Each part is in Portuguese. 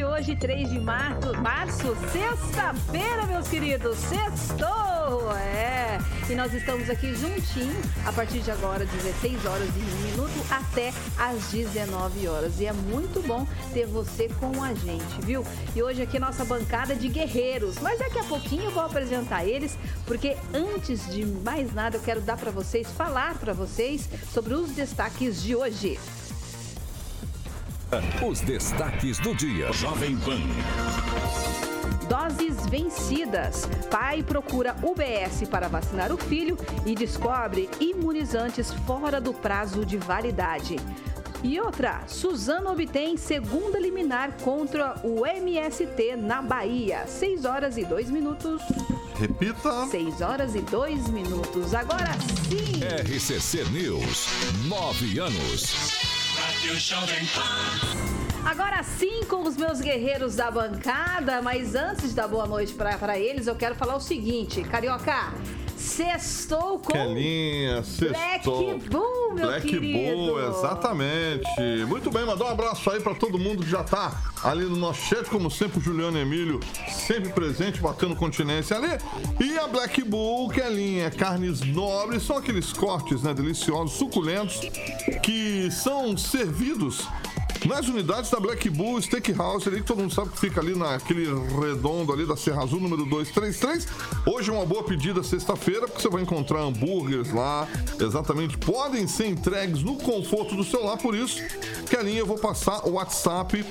Hoje 3 de março, março sexta-feira, meus queridos, sextou, é, e nós estamos aqui juntinho, a partir de agora, 16 horas e 1 minuto, até às 19 horas, e é muito bom ter você com a gente, viu? E hoje aqui nossa bancada de guerreiros, mas daqui a pouquinho eu vou apresentar eles, porque antes de mais nada eu quero dar para vocês, falar para vocês sobre os destaques de hoje. Os destaques do dia. Jovem Pan. Doses vencidas. Pai procura UBS para vacinar o filho e descobre imunizantes fora do prazo de validade. E outra, Suzano obtém segunda liminar contra o MST na Bahia. 6 horas e 2 minutos. Repita. 6 horas e 2 minutos. Agora sim. RCC News. 9 anos. Agora sim com os meus guerreiros da bancada, mas antes dar boa noite para eles, eu quero falar o seguinte, Carioca, Sextou com Kelinha, Black Bull, meu Black querido. Bull, exatamente. Muito bem, mandar um abraço aí para todo mundo que já tá ali no nosso chat, como sempre, o Juliano Emílio, sempre presente, batendo continência ali. E a Black Bull, Kelinha, carnes nobres, são aqueles cortes, né, deliciosos, suculentos, que são servidos nas unidades da Black Bull Steakhouse, ali que todo mundo sabe que fica ali naquele redondo ali da Serra Azul, número 233. Hoje é uma boa pedida sexta-feira, porque você vai encontrar hambúrgueres lá, exatamente. Podem ser entregues no conforto do celular, por isso que a linha eu vou passar o WhatsApp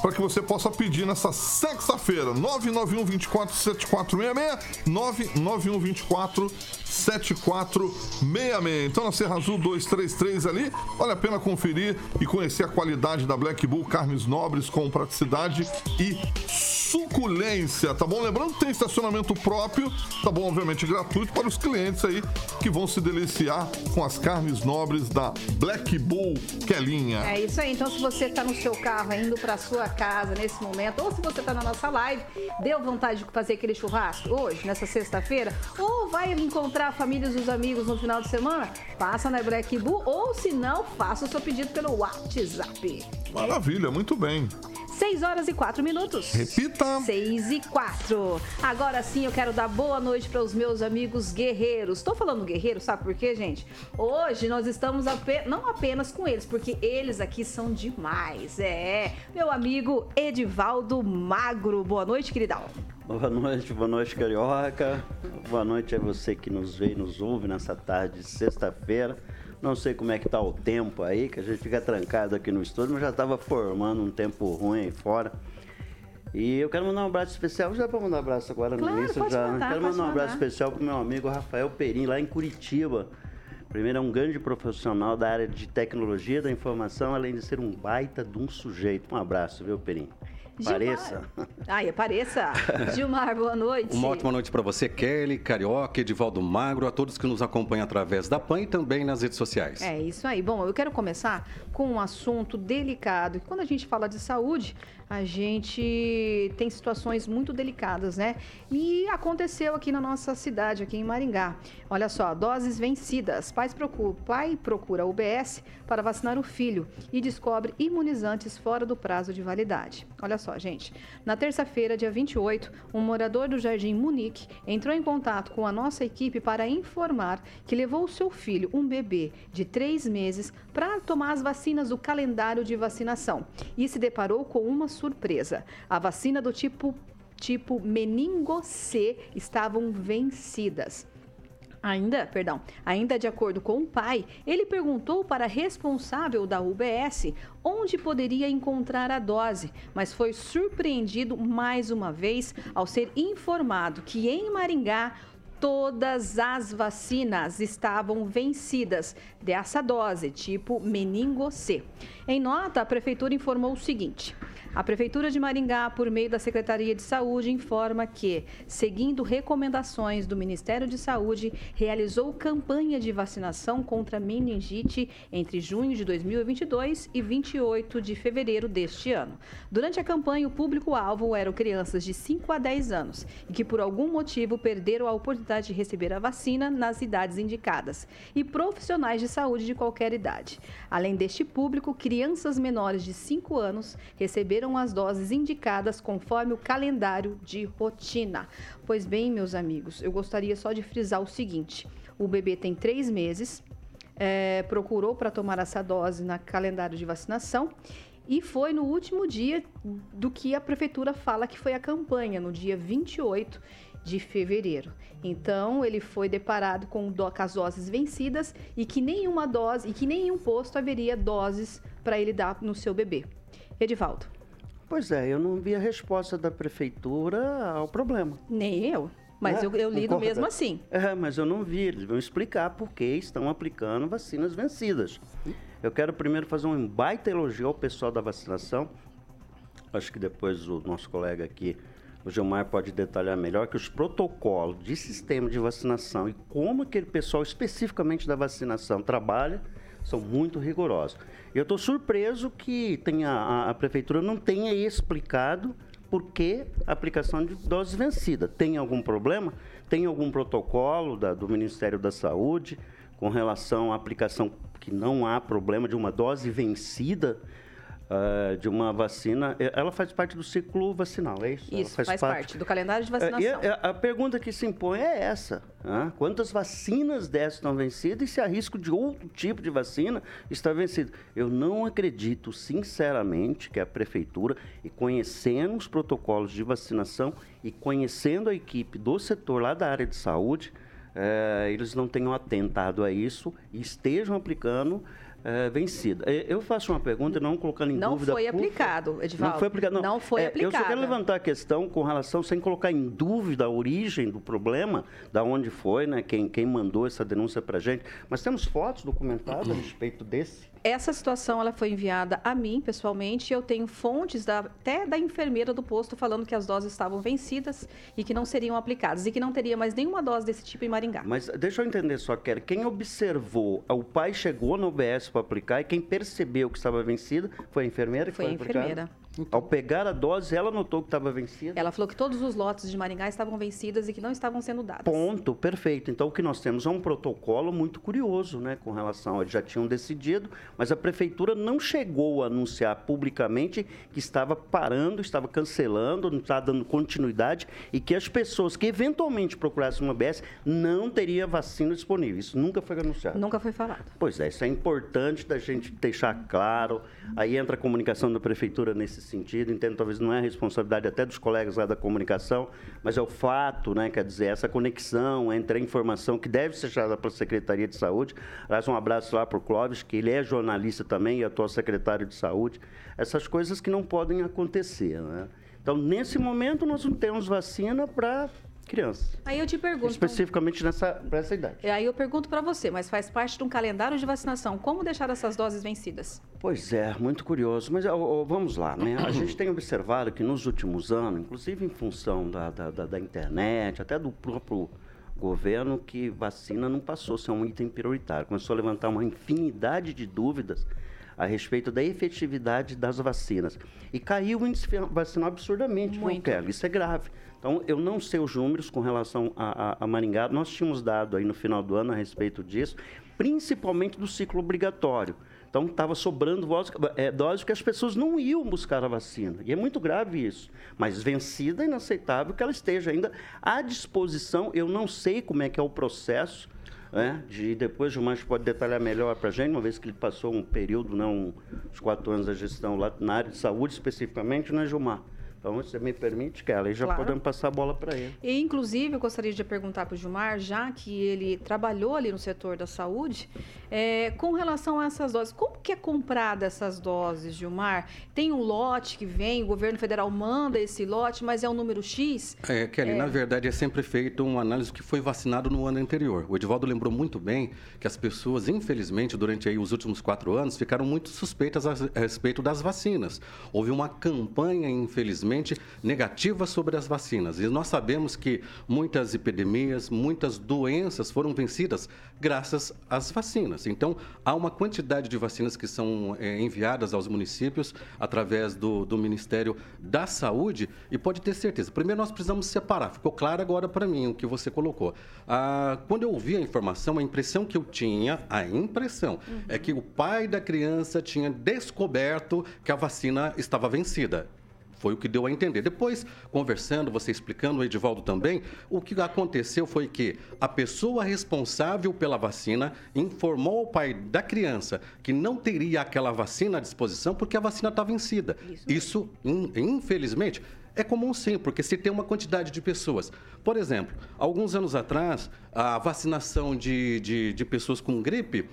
para que você possa pedir nessa sexta-feira. 991 24 7466 991 24 7466. Então na Serra Azul 233 ali, vale a pena conferir e conhecer a qualidade da Black Bull, carnes nobres com praticidade e suculência, tá bom? Lembrando que tem estacionamento próprio, tá bom? Obviamente gratuito para os clientes aí que vão se deliciar com as carnes nobres da Black Bull Kelinha. É isso aí. Então se você está no seu carro indo para sua casa nesse momento, ou se você está na nossa live, deu vontade de fazer aquele churrasco hoje, nessa sexta-feira, ou vai encontrar a família e os amigos no final de semana, passa na Black Bull, ou se não, faça o seu pedido pelo WhatsApp. Maravilha, muito bem. 6 horas e 4 minutos. Repita. 6 e 4. Agora sim eu quero dar boa noite para os meus amigos guerreiros. Estou falando guerreiro, sabe por quê, gente? Hoje nós estamos apenas, não apenas com eles, porque eles aqui são demais. É, meu amigo Edivaldo Magro. Boa noite, queridão. Boa noite, boa noite, Carioca. Boa noite a você que nos vê e nos ouve nessa tarde de sexta-feira. Não sei como é que tá o tempo aí, que a gente fica trancado aqui no estúdio, mas já estava formando um tempo ruim aí fora. E eu quero mandar um abraço especial, já para mandar um abraço agora claro, no início pode já. Mandar, quero mandar um abraço mandar. especial pro meu amigo Rafael Perim, lá em Curitiba. Primeiro é um grande profissional da área de tecnologia da informação, além de ser um baita de um sujeito. Um abraço, viu, Perim? Pareça. Ai, apareça. Gilmar, boa noite. Uma ótima noite para você, Kelly, Carioca, Edivaldo Magro, a todos que nos acompanham através da PAN e também nas redes sociais. É isso aí. Bom, eu quero começar com um assunto delicado. Quando a gente fala de saúde, a gente tem situações muito delicadas, né? E aconteceu aqui na nossa cidade, aqui em Maringá. Olha só, doses vencidas. Pais procura, pai procura UBS para vacinar o filho e descobre imunizantes fora do prazo de validade. Olha só, gente. Na terça-feira, dia 28, um morador do Jardim Munique entrou em contato com a nossa equipe para informar que levou o seu filho, um bebê de três meses, para tomar as vacinas do calendário de vacinação e se deparou com uma surpresa. A vacina do tipo tipo meningo C estavam vencidas. Ainda, perdão, ainda de acordo com o pai, ele perguntou para a responsável da UBS onde poderia encontrar a dose, mas foi surpreendido mais uma vez ao ser informado que em Maringá todas as vacinas estavam vencidas dessa dose, tipo meningo C. Em nota, a prefeitura informou o seguinte: a Prefeitura de Maringá, por meio da Secretaria de Saúde, informa que, seguindo recomendações do Ministério de Saúde, realizou campanha de vacinação contra meningite entre junho de 2022 e 28 de fevereiro deste ano. Durante a campanha, o público-alvo eram crianças de 5 a 10 anos e que, por algum motivo, perderam a oportunidade de receber a vacina nas idades indicadas e profissionais de saúde de qualquer idade. Além deste público, crianças menores de 5 anos receberam as doses indicadas conforme o calendário de rotina. Pois bem, meus amigos, eu gostaria só de frisar o seguinte: o bebê tem três meses, é, procurou para tomar essa dose na calendário de vacinação e foi no último dia do que a prefeitura fala que foi a campanha, no dia 28 de fevereiro. Então, ele foi deparado com, do, com as doses vencidas e que nenhuma dose e que nenhum posto haveria doses para ele dar no seu bebê. Edivaldo. Pois é, eu não vi a resposta da prefeitura ao problema. Nem eu. Mas é, eu, eu lido mesmo assim. É, mas eu não vi. Eles vão explicar por que estão aplicando vacinas vencidas. Eu quero primeiro fazer um baita elogio ao pessoal da vacinação. Acho que depois o nosso colega aqui, o Gilmar, pode detalhar melhor que os protocolos de sistema de vacinação e como aquele pessoal especificamente da vacinação trabalha são muito rigorosos. Eu estou surpreso que tenha, a, a, prefeitura não tenha explicado por que a aplicação de dose vencida. Tem algum problema? Tem algum protocolo da, do Ministério da Saúde com relação à aplicação que não há problema de uma dose vencida? Uh, de uma vacina, eh, ela faz parte do ciclo vacinal, é isso? Isso, faz, faz parte. parte. do calendário de vacinação. e a, a, pergunta que se impõe é essa: né? quantas vacinas dessas estão vencidas e se há risco de outro tipo de vacina está vencido? Eu não acredito, sinceramente, que a prefeitura, e conhecendo os protocolos de vacinação e conhecendo a equipe do setor lá da área de saúde, é, eles não tenham atentado a isso e estejam aplicando é, vencida. É, eu faço uma pergunta, não colocando em não dúvida. Foi aplicado, Edivaldo. Não foi aplicado, não. Não foi é, aplicado. Eu só quero levantar a questão com relação, sem colocar em dúvida a origem do problema, da onde foi, né? Quem, quem mandou essa denúncia para gente. Mas temos fotos documentadas a respeito desse. Essa situação ela foi enviada a mim pessoalmente. Eu tenho fontes da, até da enfermeira do posto falando que as doses estavam vencidas e que não seriam aplicadas e que não teria mais nenhuma dose desse tipo em Maringá. Mas deixa eu entender só, Kelly. Quem observou, o pai chegou no UBS para aplicar e quem percebeu que estava vencida foi a enfermeira que foi, foi a enfermeira. Ao pegar a dose, ela notou que estava vencida? Ela falou que todos os lotes de Maringá estavam vencidas e que não estavam sendo dados. Ponto, perfeito. Então, o que nós temos é um protocolo muito curioso, né, com relação. Eles já tinham decidido, mas a prefeitura não chegou a anunciar publicamente que estava parando, estava cancelando, não estava dando continuidade e que as pessoas que eventualmente procurassem uma BS não teria vacina disponível. Isso nunca foi anunciado. Nunca foi falado. Pois é, isso é importante da gente deixar claro. Aí entra a comunicação da prefeitura nesse sentido. Entendo talvez não é a responsabilidade até dos colegas lá da comunicação, mas é o fato, né, quer dizer, essa conexão entre a informação que deve ser gerada pela Secretaria de Saúde. Aliás, um abraço lá para o Clóvis, que ele é jornalista também e atual secretário de Saúde. Essas coisas que não podem acontecer, né? Então, nesse momento, nós não temos vacina para crianças. Aí eu te pergunto. Especificamente nessa, essa idade. Aí eu pergunto para você, mas faz parte de um calendário de vacinação. Como deixar essas doses vencidas? Pois é, muito curioso. Mas ó, vamos lá, né? A gente tem observado que nos últimos anos, inclusive em função da, da, da, da internet, até do próprio governo, que vacina não passou a ser um item prioritário. Começou a levantar uma infinidade de dúvidas a respeito da efetividade das vacinas. E caiu o índice vacinal absurdamente, Muito. não Isso é grave. Então, eu não sei os números com relação a, a, a Maringá. Nós tínhamos dado aí no final do ano a respeito disso, principalmente do ciclo obrigatório. Então, estava sobrando é, doses que as pessoas não iam buscar a vacina. E é muito grave isso. Mas vencida, é inaceitável que ela esteja ainda à disposição. Eu não sei como é que é o processo. Né, de depois o Mancho pode detalhar melhor para a gente, uma vez que ele passou um período, não, uns quatro anos da gestão lá na área de saúde especificamente, né, Gilmar? Então, você me permite, Kelly, já Claro. podemos passar a bola para ele. E, inclusive, eu gostaria de perguntar para o Gilmar, já que ele trabalhou ali no setor da saúde, é, com relação a essas doses, como que é comprada essas doses, Gilmar? Tem um lote que vem, o governo federal manda esse lote, mas é um número X? É, Kelly, na verdade é sempre feito uma análise do que foi vacinado no ano anterior. O Edivaldo lembrou muito bem que as pessoas, infelizmente, durante aí os últimos quatro anos, ficaram muito suspeitas a respeito das vacinas. Houve uma campanha, infelizmente, negativa sobre as vacinas. E nós sabemos que muitas epidemias, muitas doenças foram vencidas graças às vacinas. Então, há uma quantidade de vacinas que são é, enviadas aos municípios através do, do Ministério da Saúde e pode ter certeza. Primeiro, nós precisamos separar. Ficou claro agora para mim o que você colocou. Ah, quando eu ouvi a informação, a impressão que eu tinha, a impressão, é que o pai da criança tinha descoberto que a vacina estava vencida. Foi o que deu a entender. Depois, conversando, você explicando, o Edivaldo também, o que aconteceu foi que a pessoa responsável pela vacina informou ao pai da criança que não teria aquela vacina à disposição porque a vacina está vencida. Isso, in- infelizmente, é comum sim, porque se tem uma quantidade de pessoas. Por exemplo, alguns anos atrás, a vacinação de, de, de pessoas com gripe.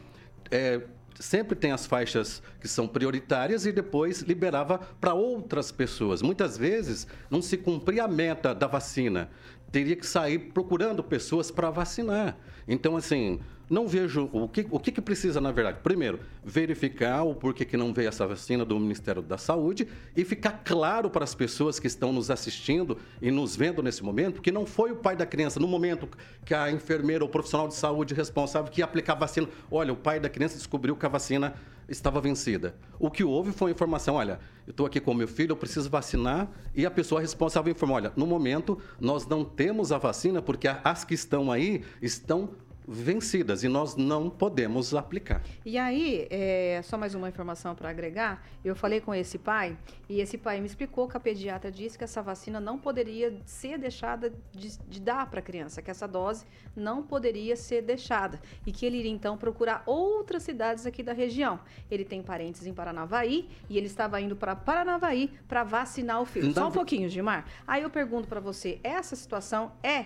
é, sempre tem as faixas que são prioritárias e depois liberava para outras pessoas. Muitas vezes não se cumpria a meta da vacina. Teria que sair procurando pessoas para vacinar. Então, assim, não vejo o que, o que, que precisa, na verdade. Primeiro, verificar o porquê que não veio essa vacina do Ministério da Saúde e ficar claro para as pessoas que estão nos assistindo e nos vendo nesse momento que não foi o pai da criança, no momento que a enfermeira ou profissional de saúde responsável que ia aplicar a vacina. Olha, o pai da criança descobriu que a vacina estava vencida. O que houve foi a informação: olha, eu estou aqui com meu filho, eu preciso vacinar, e a pessoa responsável informou: olha, no momento nós não temos a vacina porque as que estão aí estão vencidas e nós não podemos aplicar. E aí, é, só mais uma informação para agregar. Eu falei com esse pai e esse pai me explicou que a pediatra disse que essa vacina não poderia ser deixada de, de dar para a criança, que essa dose não poderia ser deixada e que ele iria então procurar outras cidades aqui da região. Ele tem parentes em Paranavaí e ele estava indo para Paranavaí para vacinar o filho. Na Só um pouquinho, Gilmar. Aí eu pergunto para você, essa situação é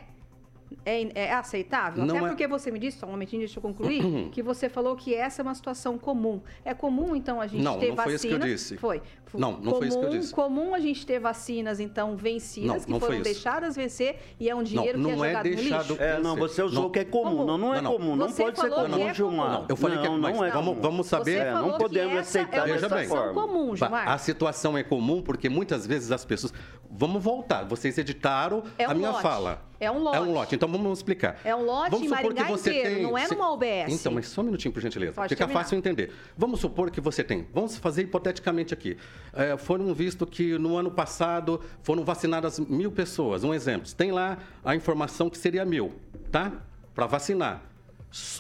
é, é aceitável? Não Até é- porque você me disse, só um momentinho, deixa eu concluir, que você falou que essa é uma situação comum. É comum, então, a gente Não, ter não foi vacinas... isso que eu disse. Foi. Não, não foi isso que eu comum- disse. Comum a gente ter vacinas, então, vencidas, Não, que não foi foram deixadas vencer e é um dinheiro não que é é jogado deixado- no lixo. É, não, você usou Não. o que é comum. Comum. Não, não é Não, não. comum. Não pode ser comum, é Gilmar. comum. Eu falei que é não, mas não é vamos, comum. vamos saber. Você É, não podemos aceitar é uma bem. situação comum, Gilmar. A situação é comum porque muitas vezes as pessoas. Vamos voltar. Vocês editaram É a minha lote. fala. É um lote. É um lote. Então vamos explicar. É um lote vamos supor Maringá que você inteiro, tem... não é numa UBS. Então, mas só um minutinho, por gentileza. Pode Fica terminar. fácil entender. Vamos supor que você tem. Vamos fazer hipoteticamente aqui. É, foram visto que no ano passado foram vacinadas mil pessoas. Um exemplo. Tem lá a informação que seria mil, tá? Para vacinar.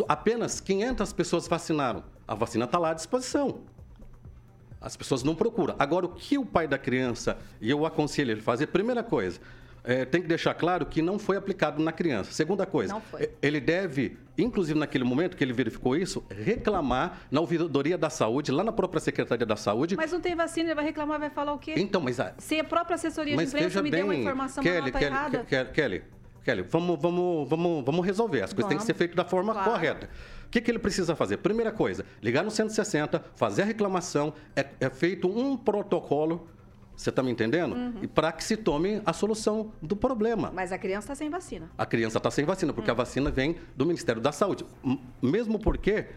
Apenas 500 pessoas vacinaram. A vacina está lá à disposição. As pessoas não procuram. Agora, o que o pai da criança, e eu aconselho ele a fazer, primeira coisa, é, tem que deixar claro que não foi aplicado na criança. Segunda coisa, e- ele deve, inclusive naquele momento que ele verificou isso, reclamar na ouvidoria da saúde, lá na própria Secretaria da Saúde. Mas não tem vacina, ele vai reclamar, vai falar o quê? Então, mas a, Se a própria assessoria mas de imprensa me bem, deu uma informação, Kelly, tá Kelly, errada. Kelly, Kelly, Kelly, vamos, vamos, vamos, vamos resolver. As coisas têm que ser feitas da forma Claro. correta. O que, que ele precisa fazer? Primeira coisa, ligar no 160, fazer a reclamação, é, é feito um protocolo, você está me entendendo? Uhum. E para que se tome a solução do problema. Mas a criança está sem vacina. A criança está sem vacina, porque a Hum. vacina vem do Ministério da Saúde. Mesmo porque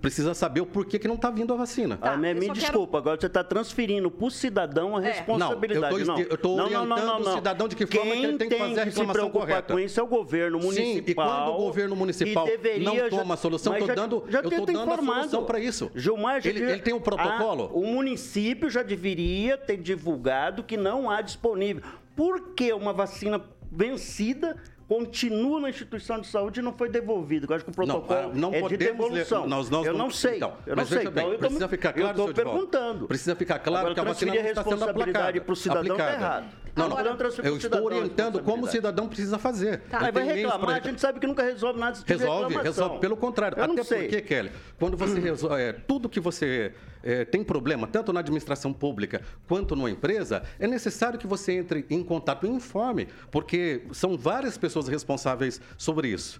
precisa saber o porquê que não está vindo a vacina. Tá, ah, me, me só quero- desculpa, agora você está transferindo para o cidadão a É. responsabilidade. Não, eu eu tô Não, não, não, orientando o cidadão de que forma Quem que ele tem que fazer a se reclamação preocupar correta. com isso é o governo Sim, municipal. e quando o governo municipal não toma a solução, já- dando- já eu tô tenta dando a solução pra isso. Gilmar, já Ele- devia- ele tem um protocolo? Ah, o município já deveria ter divulgado que não há disponível. Por que uma vacina vencida continua na instituição de saúde e não foi devolvida? Eu acho que o Não, protocolo ah, não é de podemos ler- devolução. nós- nós eu não- não sei. então, eu não mas sei. bem, então, eu tô- precisa ficar claro, Eu estou perguntando. Precisa ficar claro Agora, que a vacina não está sendo responsabilidade aplicada. para o cidadão está errado. Não, Agora, não. não Eu estou orientando como o cidadão precisa fazer. Tá, Ele aí vai reclamar, a gente sabe que nunca resolve nada de Resolve, reclamação. resolve. Pelo contrário. Eu não Até sei. porque, Kelly, quando você resolve. é, tudo que você é, tem problema, tanto na administração pública quanto numa empresa, é necessário que você entre em contato e informe, porque são várias pessoas responsáveis sobre isso.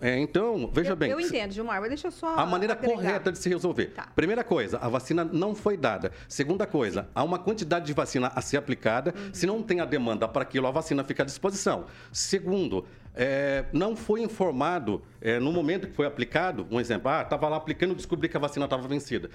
É, então, veja eu, bem. Eu entendo, Gilmar, mas deixa eu só. a maneira agregar. correta de se resolver. Tá. Primeira coisa, a vacina não foi dada. Segunda coisa, há uma quantidade de vacina a ser aplicada. Uhum. Se não tem a demanda para aquilo, a vacina fica à disposição. Segundo, é, não foi informado é, no momento que foi aplicado, um exemplo, ah, estava lá aplicando e descobri que a vacina estava vencida.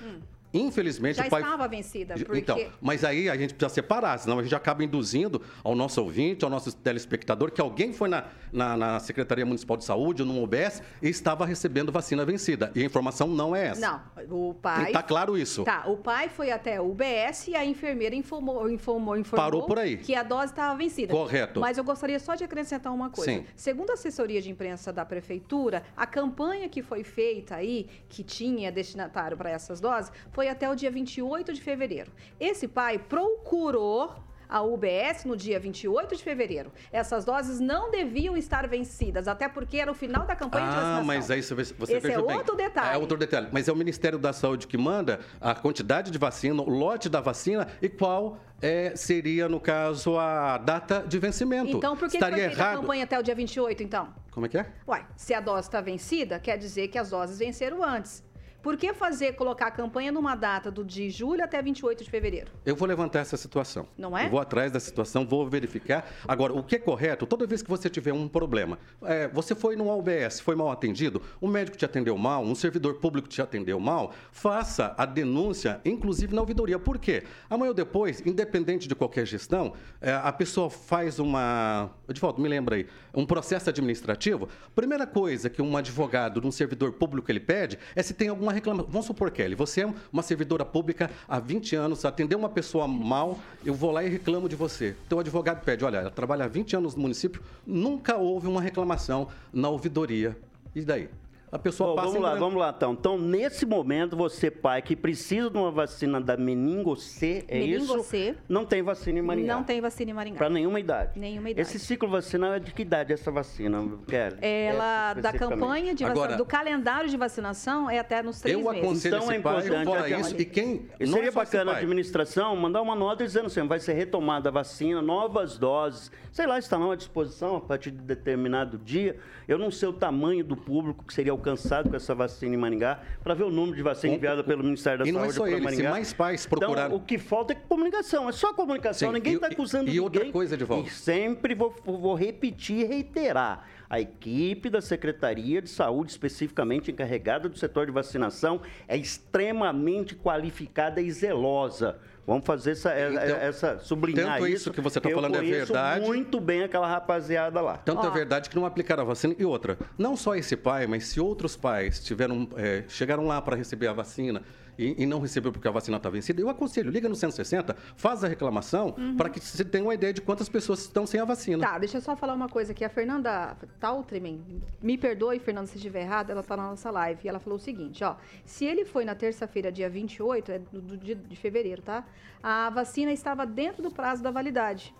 Infelizmente. Já o pai. estava vencida, porque. Então, mas aí a gente precisa separar, senão a gente acaba induzindo ao nosso ouvinte, ao nosso telespectador, que alguém foi na, na, na Secretaria Municipal de Saúde ou no UBS e estava recebendo vacina vencida. E a informação não é essa. Não, o pai. Está claro isso. Tá, o pai foi até o UBS e a enfermeira informou, informou, informou Parou por aí. que a dose estava vencida. Correto. Mas eu gostaria só de acrescentar uma coisa. Sim. Segundo a assessoria de imprensa da prefeitura, a campanha que foi feita aí, que tinha destinatário para essas doses, foi até o dia 28 de fevereiro. Esse pai procurou a UBS no dia 28 de fevereiro. Essas doses não deviam estar vencidas, até porque era o final da campanha de Ah, vacinação. mas aí você, você Esse é bem. outro detalhe. É outro detalhe. Mas é o Ministério da Saúde que manda a quantidade de vacina, o lote da vacina e qual é, seria, no caso, a data de vencimento. Então, por que, Estaria foi feita a errado. campanha até o dia 28, então? Como é que é? Uai, se a dose está vencida, quer dizer que as doses venceram antes. Por que fazer, colocar a campanha numa data do de julho até 28 de fevereiro? Eu vou levantar essa situação. Não é? Eu vou atrás da situação, vou verificar. Agora, o que é correto, toda vez que você tiver um problema, é, você foi no UBS, foi mal atendido, um médico te atendeu mal, um servidor público te atendeu mal, faça a denúncia, inclusive na ouvidoria. Por quê? Amanhã ou depois, independente de qualquer gestão, é, a pessoa faz uma. De volta, me lembra aí, um processo administrativo. Primeira coisa que um advogado de um servidor público ele pede é se tem alguma reclamação. Vamos supor, Kelly, você é uma servidora pública há 20 anos, atendeu uma pessoa mal, eu vou lá e reclamo de você. O advogado pede: olha, ela trabalha há 20 anos no município, nunca houve uma reclamação na ouvidoria. E daí? A pessoa Bom, passa vamos lá, branco. vamos lá, então. Então, nesse momento, você, pai, que precisa de uma vacina da meningo C, é Meningo isso? C. Não tem vacina em Maringá. Não tem vacina em Maringá. Para nenhuma idade. Nenhuma idade. Esse ciclo vacinal é de que idade essa vacina, Kelly? Ela, Essa da campanha de vacinação, Agora- do calendário de vacinação, é até nos três Eu meses. aconselho Então é esse pai, importante fora aquela- isso, e quem... E não seria é bacana a pai. administração mandar uma nota dizendo assim, vai ser retomada a vacina, novas doses, sei lá, estarão à disposição a partir de determinado dia. Eu não sei o tamanho do público que seria alcançado com essa vacina em Maringá, para ver o número de vacina Um- enviada pelo Ministério da e é Saúde para se Maringá. mais pais procurarem- Então, o que falta é comunicação, é só comunicação, Sim, ninguém e- está acusando e ninguém. outra coisa, Edivaldo. E sempre vou, vou repetir e reiterar. A equipe da Secretaria de Saúde, especificamente encarregada do setor de vacinação, é extremamente qualificada e zelosa. Vamos fazer essa, Então, essa sublinhar tanto isso. isso que você tá eu falando é verdade. muito bem aquela rapaziada lá. Tanto Ó. é verdade que não aplicaram a vacina. E outra, não só esse pai, mas se outros pais tiveram, é, chegaram lá para receber a vacina e, e não recebeu porque a vacina está vencida, eu aconselho, liga no 160, faz a reclamação para que você tenha uma ideia de quantas pessoas estão sem a vacina. Tá, deixa eu só falar uma coisa aqui. A Fernanda Taltrimen, me perdoe, Fernanda, se estiver errada, ela tá na nossa live. E ela falou o seguinte, ó. Se ele foi na terça-feira, dia 28, é do, do dia de fevereiro, tá? A vacina estava dentro do prazo da validade.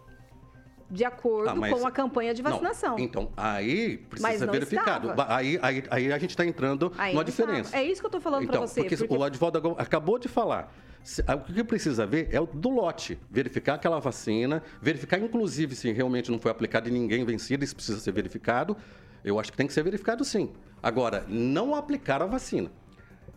De acordo Ah, mas- com a campanha de Não, vacinação. então, aí Mas precisa não verificado. estava. Aí, aí, aí a gente está entrando Aí numa não diferença. estava. É isso que eu tô falando então, você, Porque, porque- o advogado acabou de falar. Ah, O que precisa ver é o do lote. Verificar aquela vacina, verificar, inclusive, se realmente não foi aplicado em ninguém vencido, isso precisa ser verificado. Eu acho que tem que ser verificado sim. Agora, não aplicar a vacina.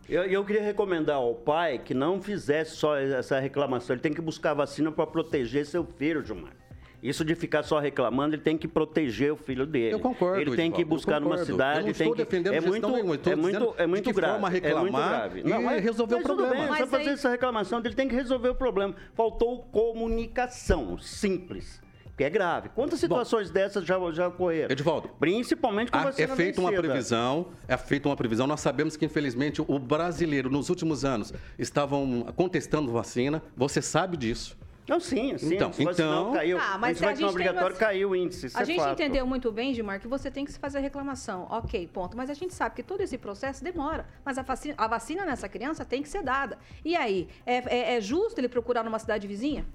Eu, eu queria recomendar ao pai que não fizesse só essa reclamação. Ele tem que buscar vacina para proteger seu filho, Gilmar. Isso de ficar só reclamando, ele tem que proteger o filho dele. Eu concordo, Ele tem que buscar numa cidade. Eu não tem estou que... defendendo é muito, nenhuma, estou é muito, dizendo é muito de que grave. forma é muito reclamar grave. e mas- resolver o problema. Bem, é Mas só fazer essa reclamação, ele tem que resolver o problema. Faltou comunicação, simples. Que é grave. Quantas situações dessas já, já ocorreram? Edivaldo, Principalmente com Ah, vacina é feita uma previsão, é feita uma previsão. Nós sabemos que, infelizmente, o brasileiro, nos últimos anos, estavam contestando vacina. Você sabe disso. Não, sim, sim. Então, se vacinar, então- caiu. Ah, mas se vacinar a gente tem obrigatório, vac- caiu o índice. Isso A é gente fato. entendeu muito bem, Gilmar, que você tem que se fazer reclamação. Ok, ponto. Mas a gente sabe que todo esse processo demora. Mas a vacina, a vacina nessa criança tem que ser dada. E aí, é, é- é justo ele procurar numa cidade vizinha?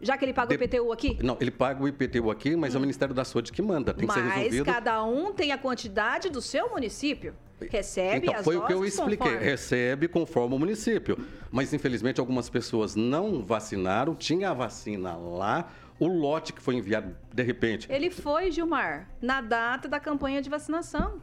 Já que ele paga o IPTU aqui? Não, ele paga o IPTU aqui, mas é o Ministério da Saúde que manda. Tem que ser Mas resolvido. cada um tem a quantidade do seu município. Recebe então, foi o que eu expliquei. conforme. Recebe conforme o município. Mas, infelizmente, algumas pessoas não vacinaram, tinha a vacina lá, o lote que foi enviado, de repente. Ele foi, Gilmar, na data da campanha de vacinação.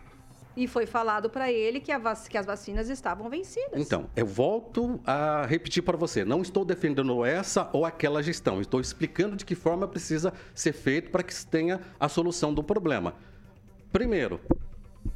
E foi falado para ele que, vac- que as vacinas estavam vencidas. Então, eu volto a repetir para você. Não estou defendendo essa ou aquela gestão. Estou explicando de que forma precisa ser feito para que se tenha a solução do problema. Primeiro,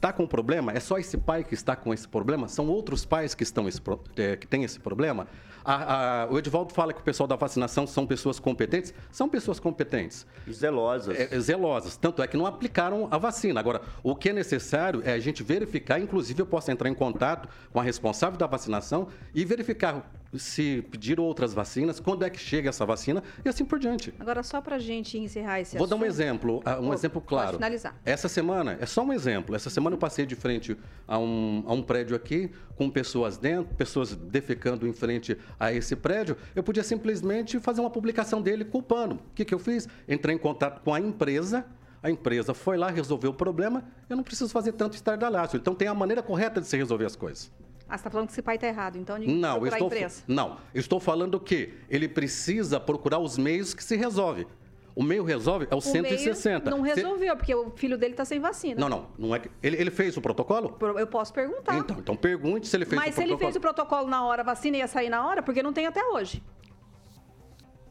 está com problema? É só esse pai que está com esse problema? São outros pais que, estão esse eh, que têm esse problema? A- a- o Edivaldo fala que o pessoal da vacinação são pessoas competentes. São pessoas competentes. Zelosas. É, zelosas. Tanto é que não aplicaram a vacina. Agora, o que é necessário é a gente verificar, inclusive eu posso entrar em contato com a responsável da vacinação e verificar se pediram outras vacinas, quando é que chega essa vacina e assim por diante. Agora, só para a gente encerrar esse Vou dar um assunto- exemplo, ah, um exemplo claro. finalizar. Essa semana, é só um exemplo. Essa semana eu passei de frente a um, a um prédio aqui, com pessoas dentro, pessoas defecando em frente a esse prédio. Eu podia simplesmente fazer uma publicação dele culpando. O que, que eu fiz? Entrei em contato com a empresa. A empresa foi lá, resolveu o problema. Eu não preciso fazer tanto estardalhaço. Então tem a maneira correta de se resolver as coisas. Ah, você está falando que esse pai está errado, então de Não, estou, não, estou falando que ele precisa procurar os meios que se resolve. O meio resolve é o, O 160. meio não Se- resolveu, porque o filho dele está sem vacina. Não, não, não é que ele, ele fez o protocolo? Pro- Eu posso perguntar. Então, então pergunte se ele fez Mas o se ele protocolo. fez o protocolo na hora, a vacina ia sair na hora, porque não tem até hoje.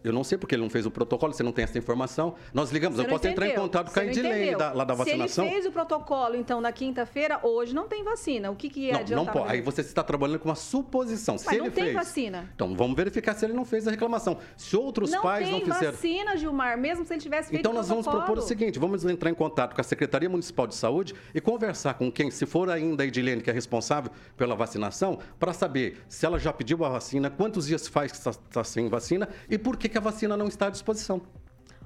Eu não sei porque ele não fez o protocolo, você não tem essa informação. Nós ligamos, Você eu não posso entrar em entendeu. contato com a não Edilene entendeu. da, lá da vacinação. Se ele fez o protocolo, então, na quinta-feira, hoje não tem vacina. O que, que ia não, adiantar? não pode. Aí ele? você está trabalhando com uma suposição. se Mas ele não tem fez. vacina. Então vamos verificar se ele não fez a reclamação. Se outros não pais tem não fizeram. vacina, Gilmar, mesmo se ele tivesse feito Então nós vamos propor o seguinte, vamos entrar em contato com a Secretaria Municipal de Saúde e conversar com quem, se for ainda a Edilene, que é responsável pela vacinação, para saber se ela já pediu a vacina, quantos dias faz que está, está sem vacina e por que, que a vacina não está à disposição.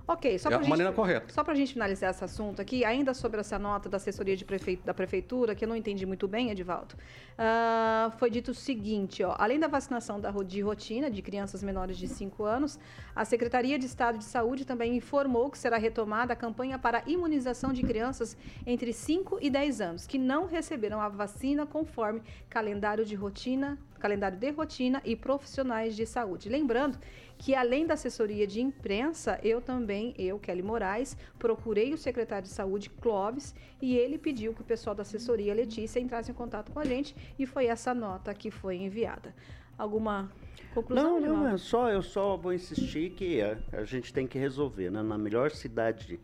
Ok, só É pra a maneira correta. Só para a gente finalizar esse assunto aqui, ainda sobre essa nota da assessoria de prefeito, da prefeitura, que eu não entendi muito bem, Edivaldo, ah, foi dito o seguinte, ó, além da vacinação da, de rotina de crianças menores de 5 anos, a Secretaria de Estado de Saúde também informou que será retomada a campanha para imunização de crianças entre 5 e 10 anos, que não receberam a vacina conforme calendário de rotina, calendário de rotina e profissionais de saúde. Lembrando que além da assessoria de imprensa, eu também, eu, Kelly Moraes, procurei o secretário de saúde, Clóvis, e ele pediu que o pessoal da assessoria, Letícia, entrasse em contato com a gente e foi essa nota que foi enviada. Alguma conclusão? Não, não, é só, eu só vou insistir que a, a gente tem que resolver, né? Na melhor cidade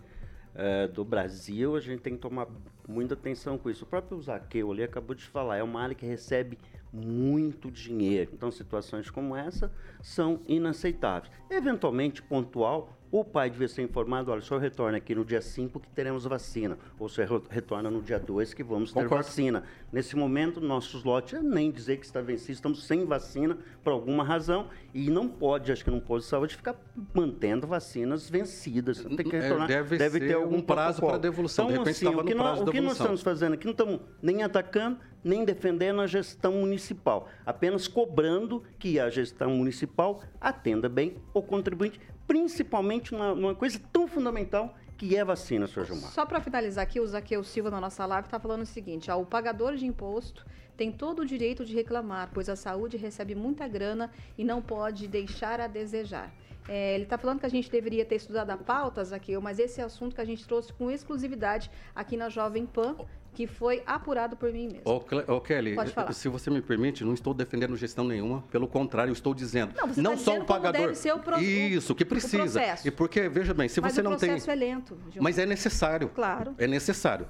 eh, do Brasil, a gente tem que tomar muita atenção com isso. O próprio Zaqueu ali acabou de falar, é uma área que recebe muito dinheiro. Então, situações como essa são inaceitáveis. Eventualmente, pontual, o pai devia ser informado, olha, o senhor retorna aqui no dia 5 que teremos vacina, ou o senhor re- retorna no dia 2 que vamos ter Concordo. vacina. Nesse momento, nossos lotes, é nem dizer que está vencido, estamos sem vacina por alguma razão e não pode, acho que não pode saúde, ficar mantendo vacinas vencidas. Tem que É, retornar, deve deve ter algum um prazo para devolução. De Então, repente assim, o que, nós, o que nós estamos fazendo aqui, não estamos nem atacando, nem defendendo a gestão municipal, apenas cobrando que a gestão municipal atenda bem o contribuinte, principalmente numa, numa coisa tão fundamental que é vacina, senhor Gilmar. Só para finalizar aqui, o Zaqueu Silva na nossa live está falando o seguinte: ó, o pagador de imposto tem todo o direito de reclamar, pois a saúde recebe muita grana e não pode deixar a desejar. É, ele está falando que a gente deveria ter estudado a pauta, Zaqueu, mas esse é assunto que a gente trouxe com exclusividade aqui na Jovem Pan, que foi apurado por mim mesmo. Ô, Cle- ô, Kelly, se você me permite, não estou defendendo gestão nenhuma, pelo contrário, estou dizendo, Não, você não tá só o pagador. deve ser o pro- Isso, que o precisa. processo. E porque, veja bem, se mas você o não tem. processo é lento, Gilmar. Mas é necessário. Claro. É necessário.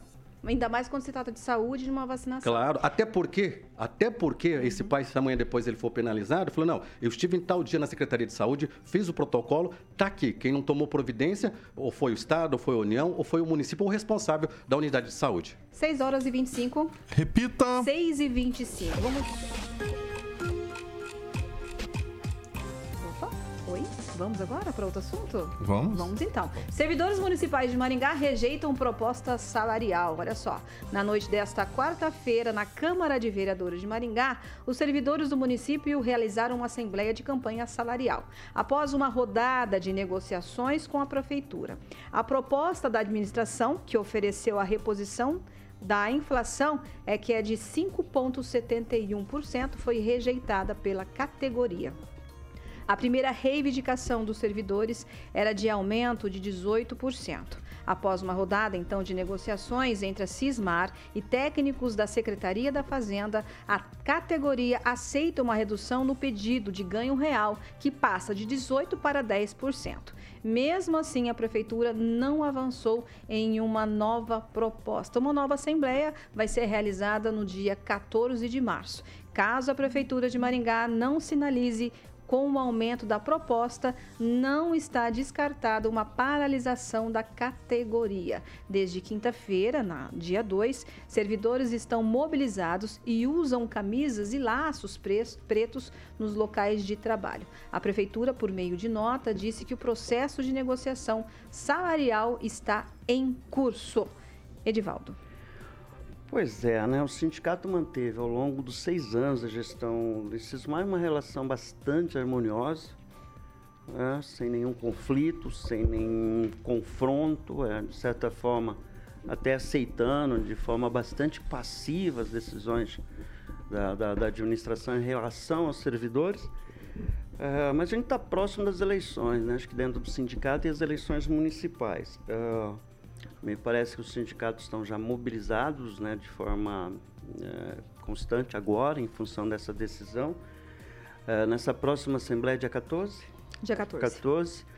Ainda mais quando se trata de saúde e de uma vacinação. Claro, até porque, até porque esse pai, se amanhã depois ele for penalizado, falou: não, eu estive em tal dia na Secretaria de Saúde, fiz o protocolo, tá aqui. Quem não tomou providência, ou foi o Estado, ou foi a União, ou foi o município, ou o responsável da unidade de saúde. 6 horas e 25. Repita. 6 e 25. Vamos. Opa, oi. Vamos agora para outro assunto? Vamos. Vamos então. Servidores municipais de Maringá rejeitam proposta salarial. Olha só. Na noite desta quarta-feira, na Câmara de Vereadores de Maringá, os servidores do município realizaram uma assembleia de campanha salarial. Após uma rodada de negociações com a prefeitura. A proposta da administração, que ofereceu a reposição da inflação é que é de 5,71%, foi rejeitada pela categoria. A primeira reivindicação dos servidores era de aumento de 18%. Após uma rodada, então, de negociações entre a Cismar e técnicos da Secretaria da Fazenda, a categoria aceita uma redução no pedido de ganho real, que passa de 18% para 10%. Mesmo assim, a Prefeitura não avançou em uma nova proposta. Uma nova Assembleia vai ser realizada no dia 14 de março. Caso a Prefeitura de Maringá não sinalize com o aumento da proposta, não está descartada uma paralisação da categoria. Desde quinta-feira, dia 2, servidores estão mobilizados e usam camisas e laços pretos nos locais de trabalho. A Prefeitura, por meio de nota, disse que o processo de negociação salarial está em curso. Edivaldo. Pois é, né? O sindicato manteve ao longo dos seis anos da gestão desses mais uma relação bastante harmoniosa, né? sem nenhum conflito, sem nenhum confronto, é, de certa forma até aceitando de forma bastante passiva as decisões da, da, da administração em relação aos servidores. É, mas a gente está próximo das eleições, né? acho que dentro do sindicato e as eleições municipais. É, me parece que os sindicatos estão já mobilizados né, de forma é, constante agora, em função dessa decisão. É, nessa próxima Assembleia, dia 14? Dia 14. 14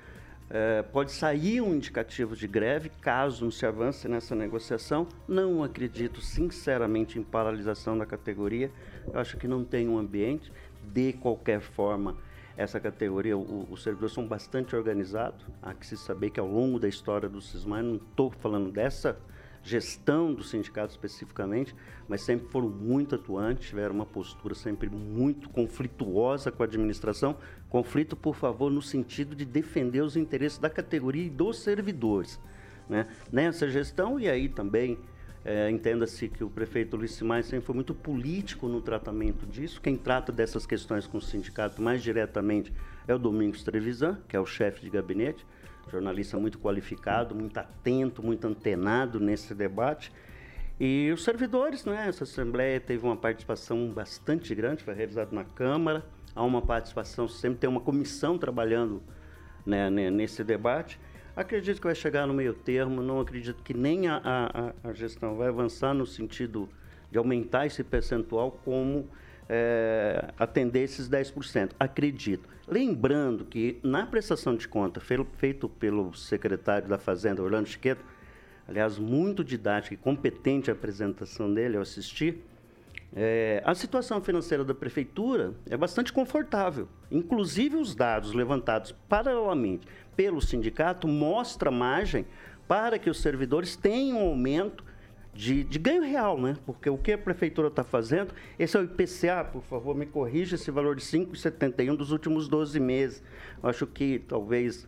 é, pode sair um indicativo de greve caso não se avance nessa negociação. Não acredito, sinceramente, em paralisação da categoria. Eu acho que não tem um ambiente. De qualquer forma, essa categoria, o, os servidores são bastante organizados. Há que se saber que ao longo da história do Cismar, não estou falando dessa gestão do sindicato especificamente, mas sempre foram muito atuantes, tiveram uma postura sempre muito conflituosa com a administração. Conflito, por favor, no sentido de defender os interesses da categoria e dos servidores. Né? Nessa gestão, e aí também é, Entenda-se que o prefeito Luiz Simai sempre foi muito político no tratamento disso. Quem trata dessas questões com o sindicato mais diretamente é o Domingos Trevisan, que é o chefe de gabinete, jornalista muito qualificado, muito atento, muito antenado nesse debate. E os servidores, né? Essa Assembleia teve uma participação bastante grande, foi realizada na Câmara. Há uma participação, sempre tem uma comissão trabalhando né, nesse debate. Acredito que vai chegar no meio termo, não acredito que nem a, a, a gestão vai avançar no sentido de aumentar esse percentual como é, atender esses 10%. Acredito. Lembrando que na prestação de conta feito pelo secretário da Fazenda, Orlando Chiqueto, aliás, muito didática e competente a apresentação dele, eu assisti, é, a situação financeira da prefeitura é bastante confortável. Inclusive os dados levantados paralelamente pelo sindicato mostra margem para que os servidores tenham um aumento de, de ganho real, né? Porque o que a prefeitura está fazendo, esse é o IPCA, por favor, me corrija esse valor de 5,71 dos últimos 12 meses. Eu acho que talvez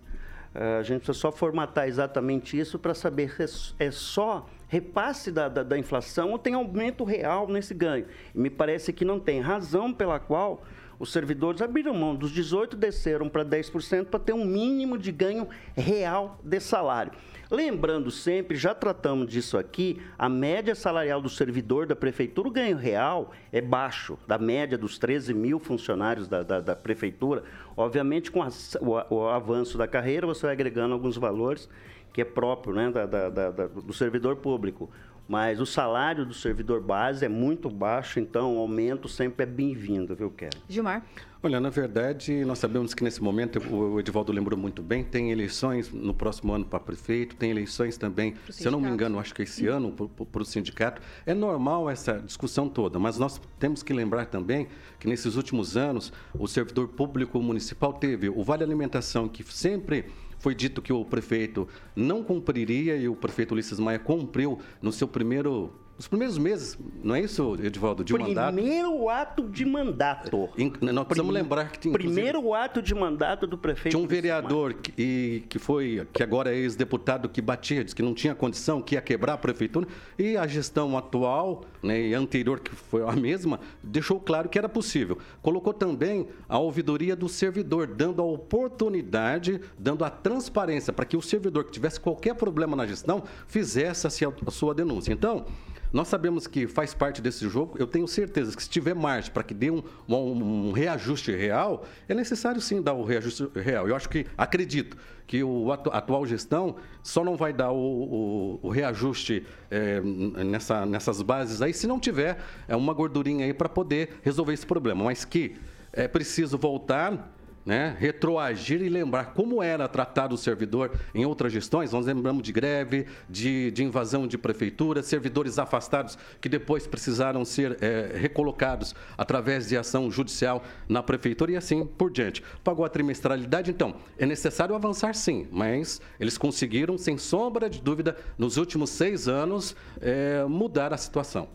uh, a gente precisa só formatar exatamente isso para saber se é só repasse da, da, da inflação ou tem aumento real nesse ganho. E me parece que não tem razão pela qual os servidores abriram mão dos 18, desceram para 10% para ter um mínimo de ganho real de salário. Lembrando sempre, já tratamos disso aqui, a média salarial do servidor da prefeitura, o ganho real é baixo, da média dos 13 mil funcionários da, da, da prefeitura. Obviamente, com a, o, o, avanço da carreira, você vai agregando alguns valores que é próprio né, da, do servidor público mas o salário do servidor base é muito baixo, então o aumento sempre é bem-vindo, viu, Kelly? Gilmar. Olha, na verdade, nós sabemos que nesse momento, o Edivaldo lembrou muito bem, tem eleições no próximo ano para prefeito, tem eleições também, se eu não me engano, acho que esse ano, para o sindicato. É normal essa discussão toda, mas nós temos que lembrar também que nesses últimos anos, o servidor público municipal teve o Vale Alimentação, que sempre foi dito que o prefeito não cumpriria e o prefeito Ulisses Maia cumpriu no seu primeiro os primeiros meses, não é isso, Edivaldo, de primeiro mandato? Primeiro ato de mandato. In, nós precisamos Prim, lembrar que tinha. Primeiro ato de mandato do prefeito. Tinha um vereador que, que foi, que agora é ex-deputado, que batia, disse que não tinha condição, que ia quebrar a prefeitura. E a gestão atual né, e anterior, que foi a mesma, deixou claro que era possível. Colocou também a ouvidoria do servidor, dando a oportunidade, dando a transparência para que o servidor que tivesse qualquer problema na gestão fizesse a sua denúncia. Então, Nós sabemos que faz parte desse jogo. Eu tenho certeza que se tiver margem para que dê um, um, um, reajuste real, é necessário sim dar o reajuste real. Eu acho que, acredito, que o atu atual gestão só não vai dar o, o, o reajuste é, nessa, nessas bases aí se não tiver é, uma gordurinha aí para poder resolver esse problema. Mas que é preciso voltar né, retroagir e lembrar como era tratado o servidor em outras gestões. Nós lembramos de greve, de, de invasão de prefeitura, servidores afastados que depois precisaram ser é, recolocados através de ação judicial na prefeitura e assim por diante. Pagou a trimestralidade, então, é necessário avançar sim, mas eles conseguiram, sem sombra de dúvida, nos últimos seis anos, é, mudar a situação.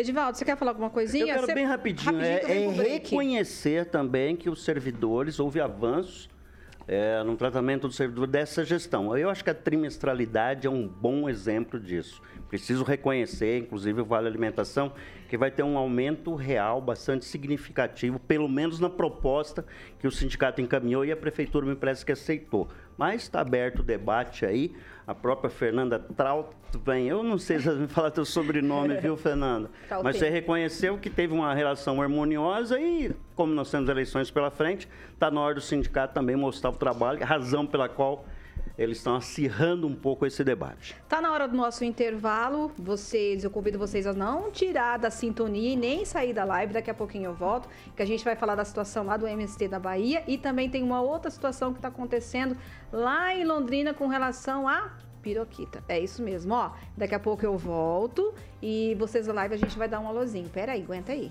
Edivaldo, você quer falar alguma coisinha? Eu quero você... bem rapidinho. rapidinho é, é reconhecer também que os servidores, houve avanços é, no tratamento do servidor dessa gestão. Eu acho que a trimestralidade é um bom exemplo disso. Preciso reconhecer, inclusive o Vale Alimentação, que vai ter um aumento real bastante significativo, pelo menos na proposta que o sindicato encaminhou e a prefeitura me parece que aceitou. Mas está aberto o debate aí. A própria Fernanda Trautmann, eu não sei se você me falar teu sobrenome, viu, Fernanda? Mas você reconheceu que teve uma relação harmoniosa e, como nós temos eleições pela frente, está na hora do sindicato também mostrar o trabalho, razão pela qual eles estão acirrando um pouco esse debate. Tá na hora do nosso intervalo. Vocês, eu convido vocês a não tirar da sintonia e nem sair da live. Daqui a pouquinho eu volto, que a gente vai falar da situação lá do MST da Bahia e também tem uma outra situação que está acontecendo lá em Londrina com relação a piroquita. É isso mesmo, ó. Daqui a pouco eu volto e vocês da live a gente vai dar um alôzinho. Pera aí, aguenta aí.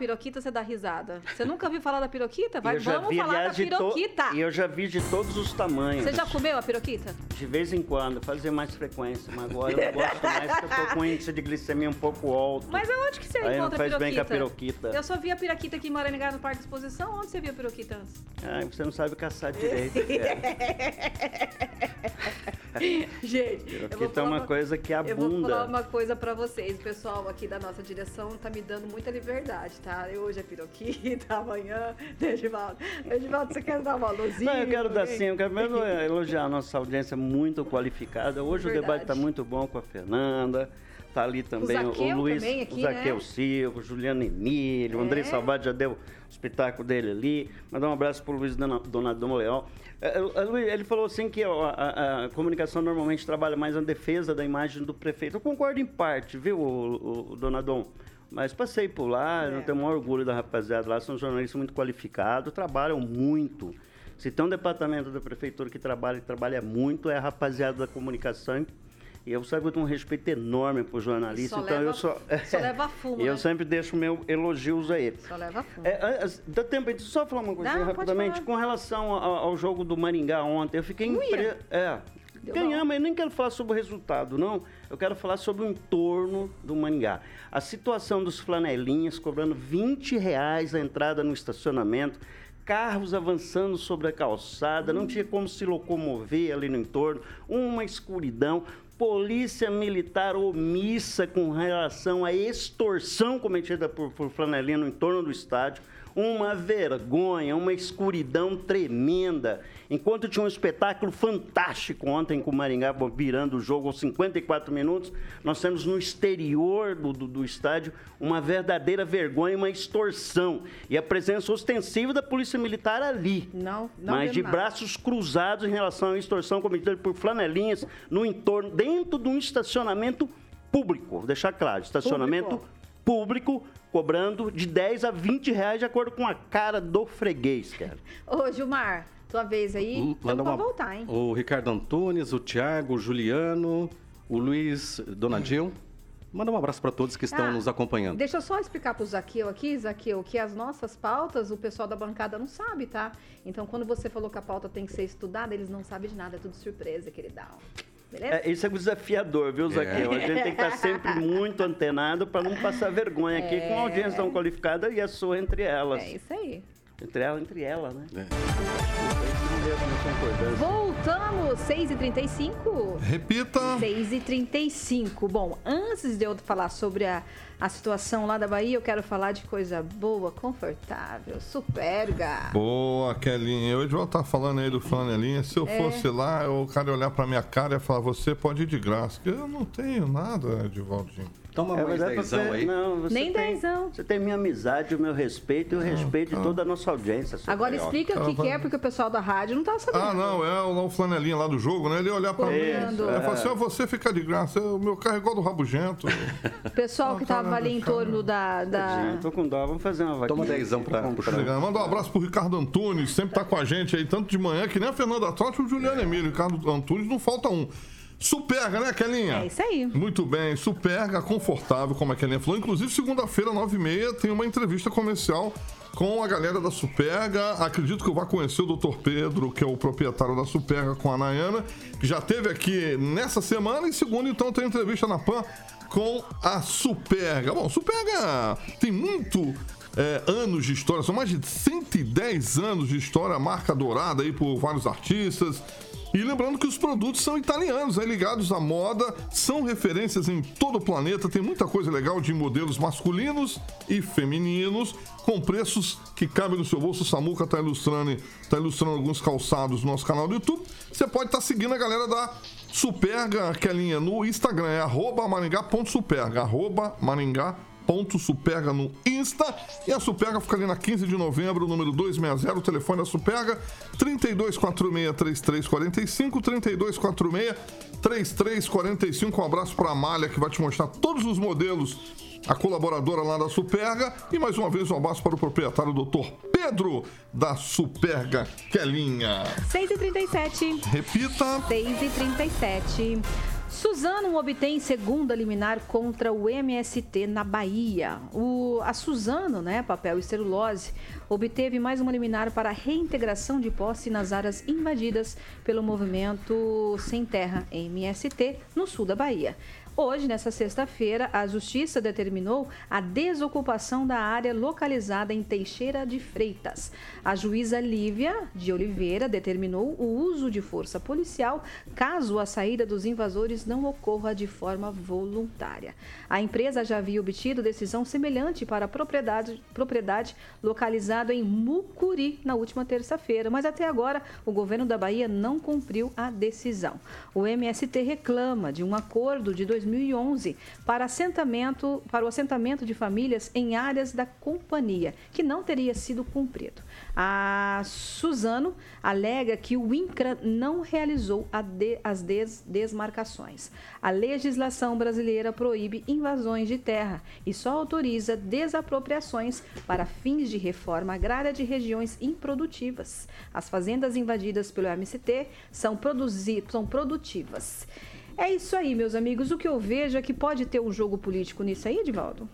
piroquita você dá risada. Você nunca ouviu falar da piroquita? Vai, vamos vi, falar aliás, da piroquita. E eu já vi de todos os tamanhos. Você já comeu a piroquita? De vez em quando, fazer mais frequência, mas agora eu gosto mais porque eu tô com índice de glicemia um pouco alto. Mas aonde que você Aí encontra não faz a piroquita? bem com a piroquita. Eu só vi a piroquita aqui em Maranhão no Parque de Exposição. Onde você viu a piroquita antes? Ah, você não sabe caçar direito. Gente, piroquita é uma, uma coisa que abunda. Eu vou falar uma coisa pra vocês. O pessoal aqui da nossa direção tá me dando muita liberdade, tá? Hoje é piroquita amanhã, Edivaldo. Edivaldo, você quer dar uma luzinha? Não, eu quero dar sim, eu quero mesmo elogiar a nossa audiência muito qualificada. Hoje Verdade. o debate está muito bom com a Fernanda. Está ali também o, o Luiz, aqui, o Zaqueu né? Silva, Juliano Emílio, é. o André Salvador já deu o espetáculo dele ali. Mandar um abraço para o Luiz Donadão Leal. É, é, ele falou assim que a, a, a, comunicação normalmente trabalha mais na defesa da imagem do prefeito. Eu concordo em parte, viu, o, o Donadon? Mas passei por lá, é. não tenho o maior orgulho da rapaziada lá, são jornalistas muito qualificados, trabalham muito. Se tem um departamento da prefeitura que trabalha e trabalha muito, é a rapaziada da comunicação. E eu sabe que eu tenho um respeito enorme por jornalista, então leva, eu só. Só leva fumo. eu né? sempre deixo meu elogios a ele. Só leva fumo. É, dá tempo de só falar uma coisa rapidamente. Com relação ao, ao, jogo do Maringá ontem, eu fiquei impre... É, Deu Ganhamos, mas eu nem quero falar sobre o resultado, não. Eu quero falar sobre o entorno do Maningá. A situação dos flanelinhas cobrando 20 reais a entrada no estacionamento, carros avançando sobre a calçada, não tinha como se locomover ali no entorno, uma escuridão, polícia militar omissa com relação à extorsão cometida por, por flanelinha no entorno do estádio uma vergonha, uma escuridão tremenda. Enquanto tinha um espetáculo fantástico ontem com o Maringá virando o jogo aos 54 minutos, nós temos no exterior do, do, do estádio uma verdadeira vergonha, uma extorsão. E a presença ostensiva da Polícia Militar ali. Não, não Mas de nada. braços cruzados em relação à extorsão cometida por flanelinhas no entorno, dentro de um estacionamento público. Vou deixar claro, estacionamento público público cobrando de 10 a 20 reais de acordo com a cara do freguês, cara. Ô, Gilmar, tua vez aí, Manda uma... voltar, hein? O Ricardo Antunes, o Tiago, o Juliano, o Luiz Donadil. Manda um abraço para todos que estão ah, nos acompanhando. Deixa eu só explicar para o Zaqueu aqui, Zaqueu, que as nossas pautas o pessoal da bancada não sabe, tá? Então, quando você falou que a pauta tem que ser estudada, eles não sabem de nada, é tudo surpresa, queridão. Beleza? É, isso é desafiador, viu, Zaqueu? A gente tem que estar sempre muito antenado para não passar vergonha aqui com a audiência tão qualificada e a sua entre elas. É isso aí. Entre ela, entre ela, né? Voltamos, 6h35. Repita. 6h35. Bom, antes de eu falar sobre a, a situação lá da Bahia, eu quero falar de coisa boa, confortável, superga. Boa, Kelinha. Hoje eu estar falando aí do flanelinha. Se eu É. fosse lá, o cara ia olhar pra minha cara e ia falar: você pode ir de graça. Eu não tenho nada, Edivaldinho. Toma É, mais é pra dezão ver- aí. Não, você Nem tem, dezão. Você tem minha amizade, o meu respeito e o respeito de toda a nossa audiência. Agora Carioca. explica o que, que é, porque o pessoal da rádio não tá sabendo. Ah, não, é o, o flanelinha lá do jogo, né? Ele ia olhar pra mim. Isso, Ele é. falar assim: ó, você fica de graça. O meu carro é igual do rabugento. O pessoal que tava ali em torno da. da... Tô com dó, vamos fazer uma vaquinha. Toma dezão pra- comprar. Legal. Manda um abraço pro Ricardo Antunes, sempre tá com a gente aí, tanto de manhã, que nem a Fernanda Trotti e o Juliano Emílio. Ricardo Antunes não falta um. Superga, né, Kelinha? É isso aí. Muito bem, superga, confortável, como a Kelinha falou. Inclusive, segunda-feira, 9h30, tem uma entrevista comercial com a galera da Superga. Acredito que eu vá conhecer o Dr. Pedro, que é o proprietário da Superga, com a Nayana, que já teve aqui nessa semana. E segundo, então, tem entrevista na PAN com a Superga. Bom, Superga tem muito é, anos de história, são mais de 110 anos de história, marca dourada aí por vários artistas. E lembrando que os produtos são italianos, aí ligados à moda, são referências em todo o planeta, tem muita coisa legal de modelos masculinos e femininos, com preços que cabem no seu bolso. O Samuca tá ilustrando, tá ilustrando alguns calçados no nosso canal do YouTube. Você pode estar seguindo a galera da Superga, Kelinha, no Instagram, é arroba maringá.superga, arroba maringá.superga. Superga no Insta e a Superga fica ali na 15 de novembro, número 260, o telefone da Superga 3246-3345, 3246-3345. Um abraço para a Amália que vai te mostrar todos os modelos, a colaboradora lá da Superga. E mais uma vez um abraço para o proprietário, doutor Pedro da Superga Kelinha. 6h37. Repita. 6h37. Suzano obtém segunda liminar contra o MST na Bahia. O, a Suzano, né, papel e celulose, obteve mais uma liminar para reintegração de posse nas áreas invadidas pelo movimento Sem Terra MST no sul da Bahia. Hoje, nessa sexta-feira, a Justiça determinou a desocupação da área localizada em Teixeira de Freitas. A juíza Lívia de Oliveira determinou o uso de força policial caso a saída dos invasores não ocorra de forma voluntária. A empresa já havia obtido decisão semelhante para a propriedade, propriedade localizada em Mucuri na última terça-feira, mas até agora o governo da Bahia não cumpriu a decisão. O MST reclama de um acordo de 2011 para, assentamento, para o assentamento de famílias em áreas da companhia, que não teria sido cumprido. A Suzano alega que o INCRA não realizou de- as des- desmarcações. A legislação brasileira proíbe invasões de terra e só autoriza desapropriações para fins de reforma agrária de regiões improdutivas. As fazendas invadidas pelo MST são, produzi- são produtivas. É isso aí, meus amigos. O que eu vejo é que pode ter um jogo político nisso aí, Edivaldo?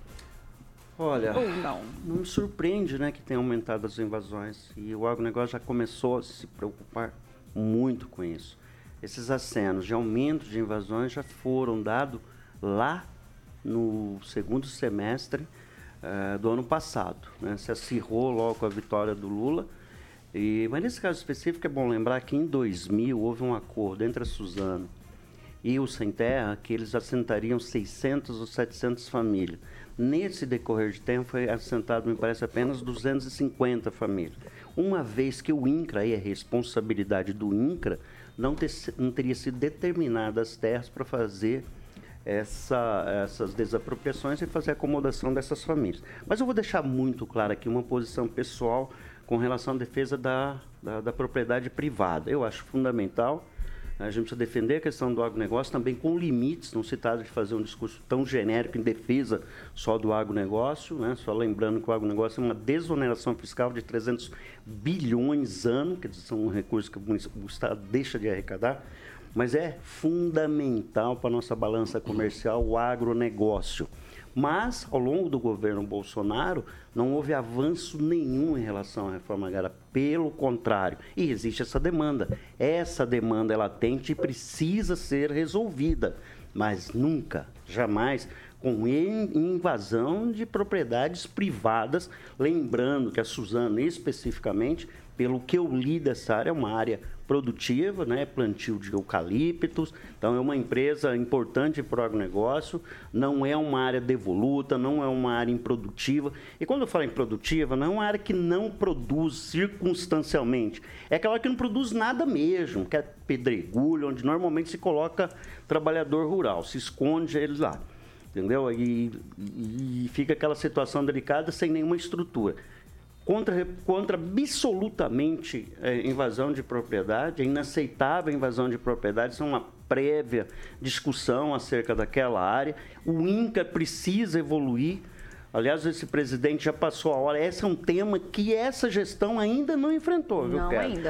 Olha, Ou não? não me surpreende né, que tenha aumentado as invasões. E o agronegócio já começou a se preocupar muito com isso. Esses acenos de aumento de invasões já foram dados lá no segundo semestre eh, do ano passado. Né? Se acirrou logo com a vitória do Lula. E, mas nesse caso específico é bom lembrar que em 2000 houve um acordo entre a Suzano e o Sem Terra que eles assentariam 600 ou 700 famílias. Nesse decorrer de tempo foi assentado, me parece, apenas 250 famílias. Uma vez que o INCRA, é responsabilidade do INCRA, não, ter, não teria sido determinadas as terras para fazer essa, essas desapropriações e fazer a acomodação dessas famílias. Mas eu vou deixar muito claro aqui uma posição pessoal com relação à defesa da, da, da propriedade privada. Eu acho fundamental a gente precisa defender a questão do agronegócio também com limites, não se trata de fazer um discurso tão genérico em defesa só do agronegócio, né? só lembrando que o agronegócio é uma desoneração fiscal de 300 bilhões ano, que são recursos que o Estado deixa de arrecadar, mas é fundamental para a nossa balança comercial o agronegócio. Mas, ao longo do governo Bolsonaro, não houve avanço nenhum em relação à reforma agrária. Pelo contrário, e existe essa demanda. Essa demanda é latente e precisa ser resolvida. Mas nunca, jamais, com invasão de propriedades privadas. Lembrando que a Suzana, especificamente, pelo que eu li dessa área, é uma área produtiva, né? plantio de eucaliptos. Então, é uma empresa importante para o agronegócio, não é uma área devoluta, não é uma área improdutiva. E quando eu falo improdutiva, não é uma área que não produz circunstancialmente, é aquela que não produz nada mesmo, que é pedregulho, onde normalmente se coloca trabalhador rural, se esconde ele lá. Entendeu? E, e, fica aquela situação delicada sem nenhuma estrutura contra, contra absolutamente é, invasão de propriedade, é inaceitável a invasão de propriedade, isso é uma prévia discussão acerca daquela área. O INCA precisa evoluir. Aliás, esse presidente já passou a hora. Esse é um tema que essa gestão ainda não enfrentou, viu, Não.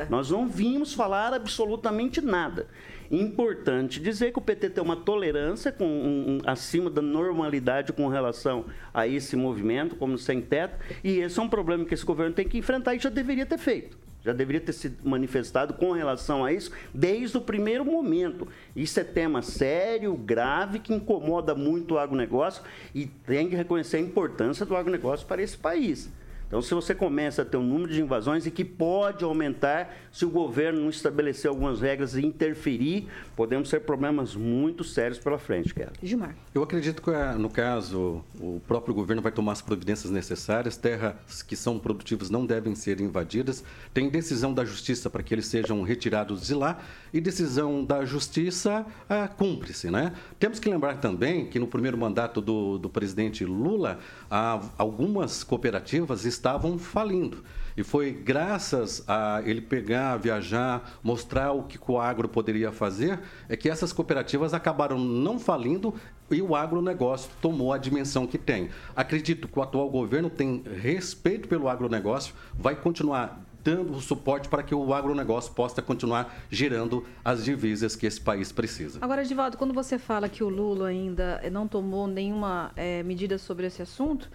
Nós não vimos falar absolutamente nada. Importante dizer que o PT tem uma tolerância com, um, um, acima da normalidade com relação a esse movimento, como sem teto, e esse é um problema que esse governo tem que enfrentar e já deveria ter feito. Já deveria ter se manifestado com relação a isso desde o primeiro momento. Isso é tema sério, grave, que incomoda muito o agronegócio e tem que reconhecer a importância do agronegócio para esse país. Então, se você começa a ter um número de invasões e que pode aumentar se o governo não estabelecer algumas regras e interferir, podemos ter problemas muito sérios pela frente, Kera. Gilmar. Eu acredito que, eh, no caso, o próprio governo vai tomar as providências necessárias. Terras que são produtivas não devem ser invadidas. Tem decisão da justiça para que eles sejam retirados de lá e decisão da justiça ah, cumpre-se, né? Temos que lembrar também que no primeiro mandato do, do presidente Lula, ah, algumas cooperativas estavam falindo. E foi graças a ele pegar, viajar, mostrar o que o agro poderia fazer, é que essas cooperativas acabaram não falindo e o agronegócio tomou a dimensão que tem. Acredito que o atual governo tem respeito pelo agronegócio, vai continuar dando o suporte para que o agronegócio possa continuar gerando as divisas que esse país precisa. Agora, Edivaldo, quando você fala que o Lula ainda não tomou nenhuma eh, medida sobre esse assunto,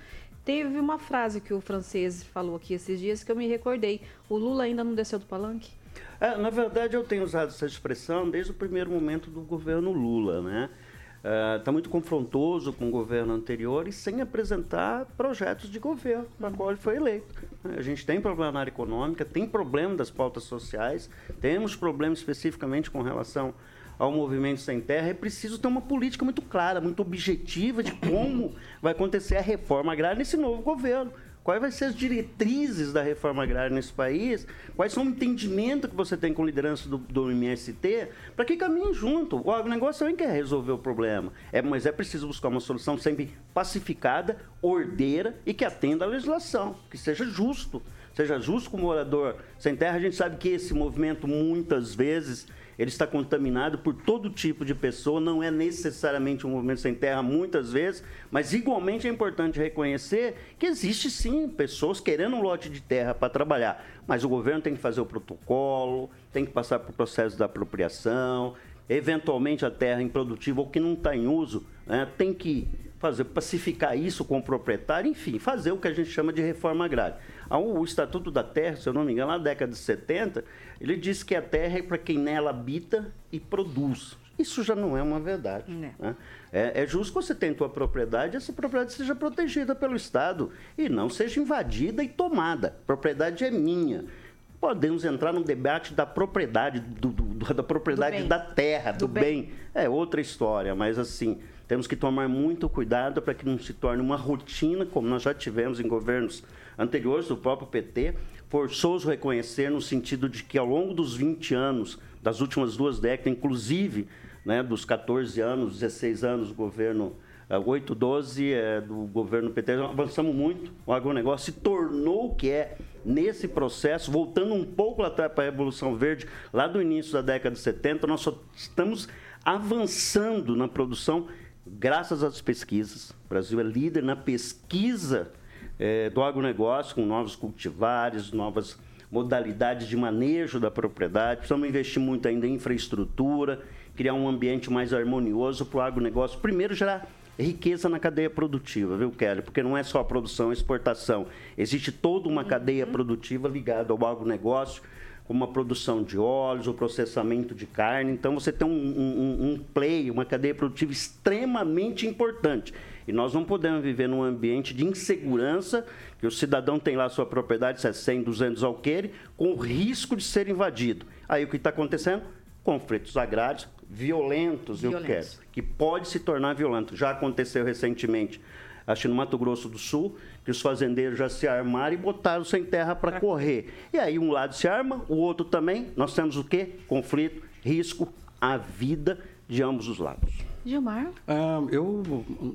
teve uma frase que o francês falou aqui esses dias que eu me recordei. O Lula ainda não desceu do palanque? É, na verdade, eu tenho usado essa expressão desde o primeiro momento do governo Lula, né? Está muito confrontoso com o governo anterior e sem apresentar projetos de governo para qual ele foi eleito. A gente tem problema na área econômica, tem problema das pautas sociais, temos problema especificamente com relação ao movimento sem terra, é preciso ter uma política muito clara, muito objetiva de como vai acontecer a reforma agrária nesse novo governo. Quais vão ser as diretrizes da reforma agrária nesse país? Quais são o entendimento que você tem com a liderança do, do MST? Para que caminhem junto? O agronegócio também quer resolver o problema. É, mas é preciso buscar uma solução sempre pacificada, ordeira e que atenda à legislação, que seja justo. Seja justo com o morador sem terra. A gente sabe que esse movimento, muitas vezes, ele está contaminado por todo tipo de pessoa, não é necessariamente um movimento sem terra, muitas vezes, mas igualmente é importante reconhecer que existe sim pessoas querendo um lote de terra para trabalhar, mas o governo tem que fazer o protocolo, tem que passar por processo da apropriação, eventualmente a terra improdutiva ou que não está em uso, né, tem que fazer pacificar isso com o proprietário, enfim, fazer o que a gente chama de reforma agrária. O Estatuto da Terra, se eu não me engano, na década de 70, ele diz que a terra é para quem nela habita e produz. Isso já não é uma verdade. Né? É, é, justo que você tenha sua propriedade, essa propriedade seja protegida pelo Estado e não seja invadida e tomada. A propriedade é minha. Podemos entrar no debate da propriedade, do, do, da propriedade da terra, do, do bem. bem. É outra história, mas assim, temos que tomar muito cuidado para que não se torne uma rotina, como nós já tivemos em governos anteriores do próprio PT, forçoso reconhecer no sentido de que ao longo dos 20 anos, das últimas duas décadas, inclusive né, dos 14 anos, 16 anos do governo, 8, 12 é, do governo PT, avançamos muito, o agronegócio se tornou o que é nesse processo, voltando um pouco lá atrás para a Revolução Verde, lá do início da década de 70, nós só estamos avançando na produção graças às pesquisas. O Brasil é líder na pesquisa é, do agronegócio, com novos cultivares, novas modalidades de manejo da propriedade. Precisamos investir muito ainda em infraestrutura criar um ambiente mais harmonioso para o agronegócio. Primeiro, gerar riqueza na cadeia produtiva, viu, Kelly? Porque não é só a produção e exportação. Existe toda uma cadeia produtiva ligada ao agronegócio, como a produção de óleos, o processamento de carne. Então, você tem um, um, um play, uma cadeia produtiva extremamente importante. E nós não podemos viver num ambiente de insegurança, que o cidadão tem lá sua propriedade, se é 100, 200 alqueire, com o risco de ser invadido. Aí o que está acontecendo? Conflitos agrários violentos, eu quero, que pode se tornar violento. Já aconteceu recentemente, acho que no Mato Grosso do Sul, que os fazendeiros já se armaram e botaram sem terra para correr. E aí um lado se arma, o outro também. Nós temos o quê? Conflito, risco à vida de ambos os lados. Gilmar? Ah, eu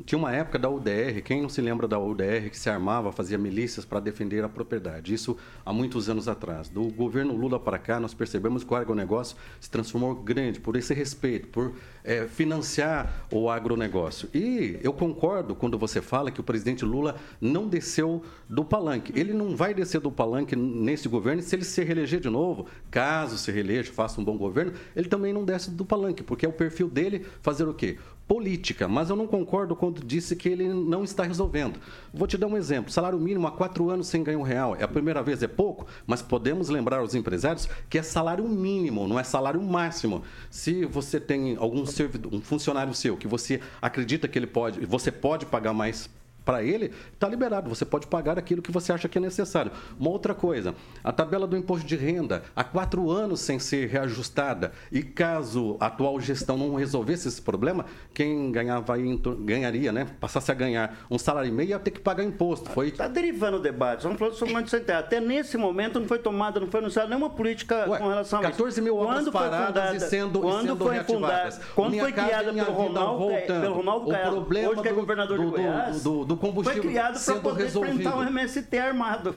tinha uma época da UDR, quem não se lembra da UDR, que se armava, fazia milícias para defender a propriedade. Isso há muitos anos atrás. Do governo Lula para cá, nós percebemos que o agronegócio se transformou grande por esse respeito, por é, financiar o agronegócio. E eu concordo quando você fala que o presidente Lula não desceu do palanque. Ele não vai descer do palanque nesse governo se ele se reeleger de novo, caso se reeleja, faça um bom governo, ele também não desce do palanque, porque é o perfil dele fazer o quê? Política, mas eu não concordo quando disse que ele não está resolvendo. Vou te dar um exemplo: salário mínimo há quatro anos sem ganho real. É a primeira vez, é pouco, mas podemos lembrar aos empresários que é salário mínimo, não é salário máximo. Se você tem algum servidor, um funcionário seu que você acredita que ele pode, você pode pagar mais para ele, está liberado. Você pode pagar aquilo que você acha que é necessário. Uma outra coisa, a tabela do imposto de renda, há quatro anos sem ser reajustada, e caso a atual gestão não resolvesse esse problema, quem ganhava aí, ganharia, né? Passasse a ganhar um salário e meio, ia ter que pagar imposto. Foi... Está derivando o debate. Vamos falar sobre o sem terra. Até nesse momento não foi tomada, não foi anunciada nenhuma política Ué, com relação a 14 mil obras paradas fundada, e sendo, quando e sendo foi fundada, Quando Minha foi criada pelo Ronaldo, pelo Ronaldo Caiado, hoje que é governador do, Goiás... Do, do, do combustível Foi criado para poder resolvido. enfrentar um MST armado.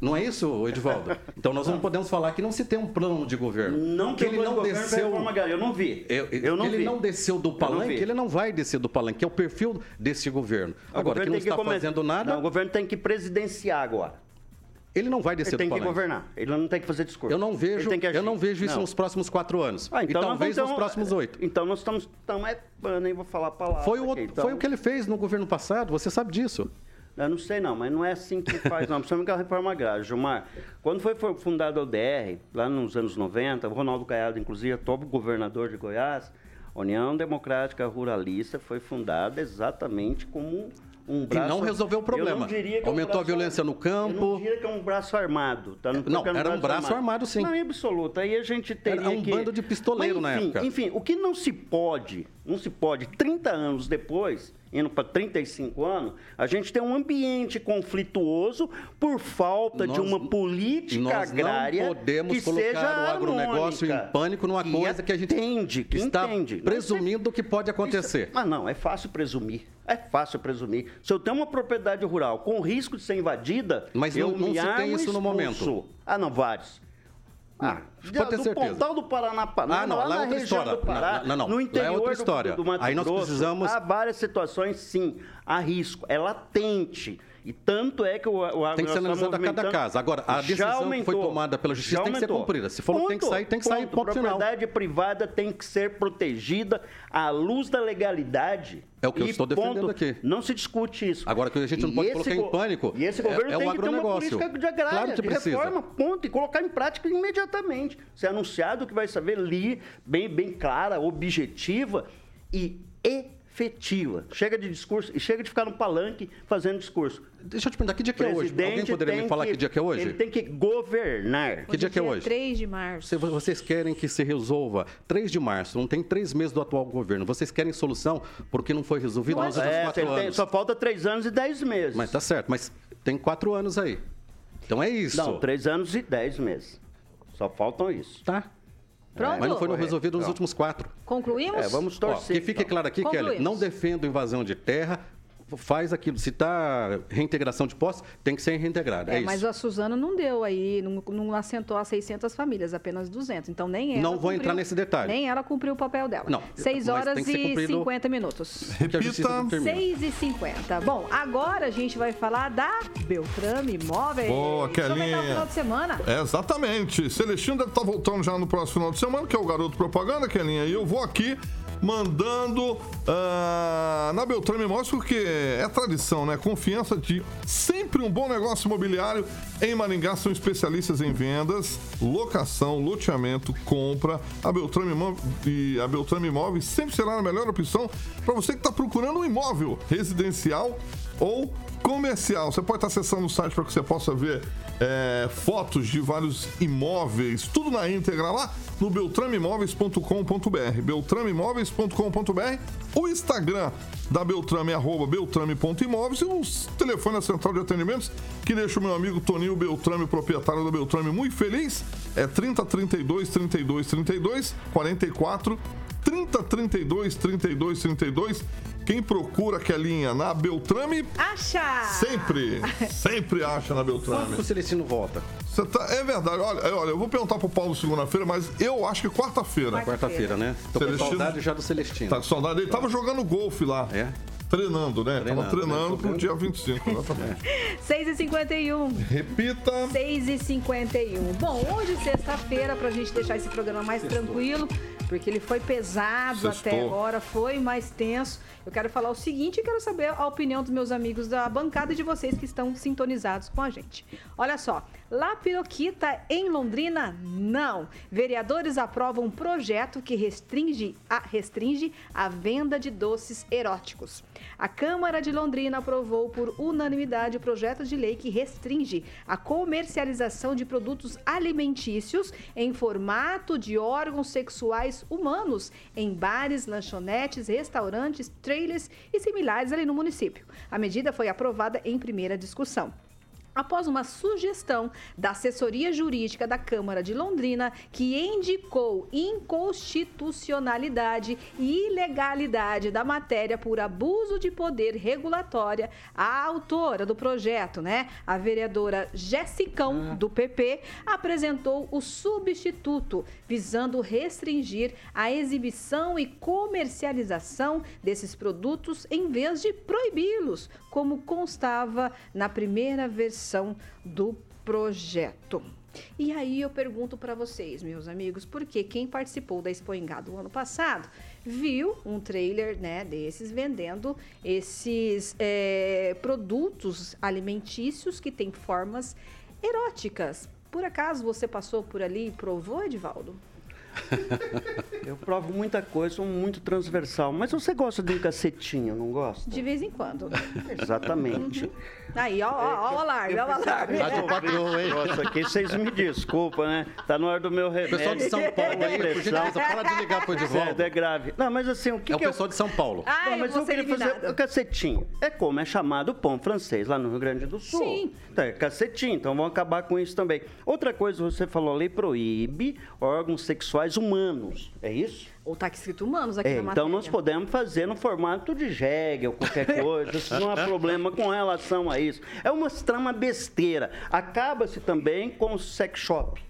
Não é isso, Edivaldo? Então nós não podemos falar que não se tem um plano de governo. Não que ele não desceu. eu não vi. Eu, eu não ele vi. não desceu do palanque, ele não vai descer do palanque, é o perfil desse governo. Agora, que não está come... fazendo nada. Não, o governo tem que presidenciar agora. Ele não vai descer ele tem do que governar. Ele não tem que fazer discurso. Eu não vejo, eu não vejo isso não. nos próximos quatro anos. Ah, então e talvez então, nos próximos oito. Então nós estamos. Então é nem vou falar a palavra. Foi o, aqui, então... foi o que ele fez no governo passado, você sabe disso. Eu não sei não, mas não é assim que faz não, principalmente a reforma agrária. Gilmar, quando foi fundada a ODR, lá nos anos 90, o Ronaldo Caiado, inclusive, top governador de Goiás, a União Democrática Ruralista foi fundada exatamente como um braço... E não resolveu o problema. É Aumentou um braço, a violência no campo. Eu não diria que é um braço armado. Tá? Não, não era um braço armado. armado. sim. Não, em absoluto. Aí a gente teria Era um que... bando de pistoleiro Mas, enfim, na época. Enfim, o que não se pode, não se pode, 30 anos depois indo para 35 anos, a gente tem um ambiente conflituoso por falta nós, de uma política nós agrária não podemos que colocar seja o agronegócio harmônica, em pânico numa que coisa que a gente entende, que está entende. presumindo que pode acontecer. Isso, mas não, é fácil presumir. É fácil presumir. Se eu tenho uma propriedade rural com risco de ser invadida, mas eu não, não se tem isso no momento. Ah, não, vários. Ah, pode ter do certeza. Pontal do Paraná, ah, não, lá, lá é outra história. Pará, não, não, no interior é outra história. Do, do Mato Aí nós Grosso, precisamos... há várias situações, sim, há risco, é latente. E tanto é que o, o Tem que ser analisado a cada caso. Agora, a decisão aumentou, que foi tomada pela justiça tem que ser cumprida. Se falou que tem que sair, tem que ponto. sair, ponto A propriedade privada tem que ser protegida à luz da legalidade. É o que eu estou defendendo ponto. aqui. Não se discute isso. Agora, que a gente não pode colocar em pânico E esse governo é, é tem o que ter uma política de agrária, claro que de precisa. reforma, ponto, e colocar em prática imediatamente. Ser anunciado que vai saber ali, bem, bem clara, objetiva e efetiva. Chega de discurso e chega de ficar no palanque fazendo discurso. Deixa eu te perguntar, que dia que é hoje? Alguém poderia me falar que, que, dia que é hoje? Ele tem que governar. Que dia que é hoje? 3 de março. Se vocês querem que se resolva 3 de março, não tem três meses do atual governo. Vocês querem solução porque não foi resolvido não, nos últimos é, quatro anos. Tem, só falta três anos e dez meses. Mas tá certo, mas tem quatro anos aí. Então é isso. Não, três anos e dez meses. Só faltam isso. Tá. Pronto. Mas não foi resolvido nos últimos quatro. Concluímos? É, vamos torcer. Ó, que fique então. claro aqui, Kelly, não defendo invasão de terra, faz aquilo. Se está reintegração de posse, tem que ser reintegrada. É, É, isso. mas a Suzana não deu aí, não, não assentou as 600 famílias, apenas 200. Então nem ela Não vou cumpriu- entrar nesse detalhe. Nem ela cumpriu o papel dela. Não, 6 mas horas e cumprido- 50 minutos. A Repita. determina. 6 e 50. Bom, agora a gente vai falar da Beltrame Imóveis. Boa, tá Kelinha. final de semana? É, exatamente. Celestino deve estar voltando já no próximo final de semana, que é o garoto propaganda, Kelinha. E eu vou aqui mandando ah, na Beltrame Imóveis, porque é tradição, né? Confiança de sempre um bom negócio imobiliário. Em Maringá são especialistas em vendas, locação, loteamento, compra. A Beltrame e a Beltrame Imóveis sempre será a melhor opção para você que está procurando um imóvel residencial ou comercial. Você pode estar acessando o site para que você possa ver é, fotos de vários imóveis, tudo na íntegra lá no beltrameimóveis.com.br. Beltrameimóveis.com.br. O Instagram da Beltrame é arroba beltrame.imóveis e o telefone da central de atendimentos que deixa o meu amigo Toninho Beltrame, proprietário da Beltrame, muito feliz. É 30 32 32 32 44 30 32 32 32. Quem procura aquela na Beltrame Acha! Sempre, sempre acha na Quando Beltrame. que o Celestino volta? Você tá, é verdade. Olha, olha, eu vou perguntar pro Paulo segunda-feira, mas eu acho que quarta-feira. Quarta-feira, né? Tô com Celestino- saudade já do Celestino. Tá com saudade dele. Tava jogando golfe lá. É? Treinando, né? Treinando, Tava treinando né? pro dia 25, exatamente. 6 e 51. Repita. 6 e 51. Bom, hoje, sexta-feira, pra gente deixar esse programa mais tranquilo, porque ele foi pesado Sextou. até agora, foi mais tenso. Eu quero falar o seguinte e quero saber a opinião dos meus amigos da bancada e de vocês que estão sintonizados com a gente. Olha só, La Piroquita em Londrina, não. Vereadores aprovam um projeto que restringe a, restringe a venda de doces eróticos. A Câmara de Londrina aprovou por unanimidade o projeto de lei que restringe a comercialização de produtos alimentícios em formato de órgãos sexuais humanos em bares, lanchonetes, restaurantes, trailers e similares ali no município. A medida foi aprovada em primeira discussão após uma sugestão da assessoria jurídica da Câmara de Londrina, que indicou inconstitucionalidade e ilegalidade da matéria por abuso de poder regulatória, a autora do projeto, né, a vereadora Jessicão, do PP, apresentou o substituto, visando restringir a exibição e comercialização desses produtos em vez de proibi-los, como constava na primeira versão do projeto. E aí eu pergunto para vocês, meus amigos, porque quem participou da Expo Engado ano passado viu um trailer né, desses vendendo esses é, produtos alimentícios que têm formas eróticas. Por acaso você passou por ali e provou, Edivaldo? Eu provo muita coisa, sou muito transversal. Mas você gosta de um cacetinho, não gosta? De vez em quando. Exatamente. Aí, ó, ó, ó o alarme, ó o alarme. Rádio Patroa, hein? Nossa, aqui vocês me desculpam, né? Tá na hora do meu remédio. Pessoal de São Paulo aí, por gentileza, para de ligar pro Edivaldo. Certo, é grave. Não, mas assim, o que, É o que eu... pessoal de São Paulo. Ah, Não, eu mas vou eu ser queria fazer o cacetinho. É como é chamado pão francês lá no Rio Grande do Sul. Sim. Então, é cacetinho, então vamos acabar com isso também. Outra coisa, você falou, a lei proíbe órgãos sexuais humanos. É isso? Ou tá escrito humanos aqui É, na então matéria. nós podemos fazer no formato de jegue ou qualquer coisa, isso não há problema com relação a isso. É uma trama besteira. Acaba-se também com o sex shop.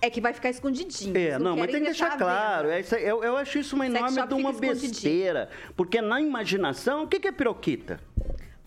É que vai ficar escondidinho. É, eles não, mas tem que deixar claro. É eu, eu acho isso uma enorme de uma besteira. Porque na imaginação, o que que é piroquita?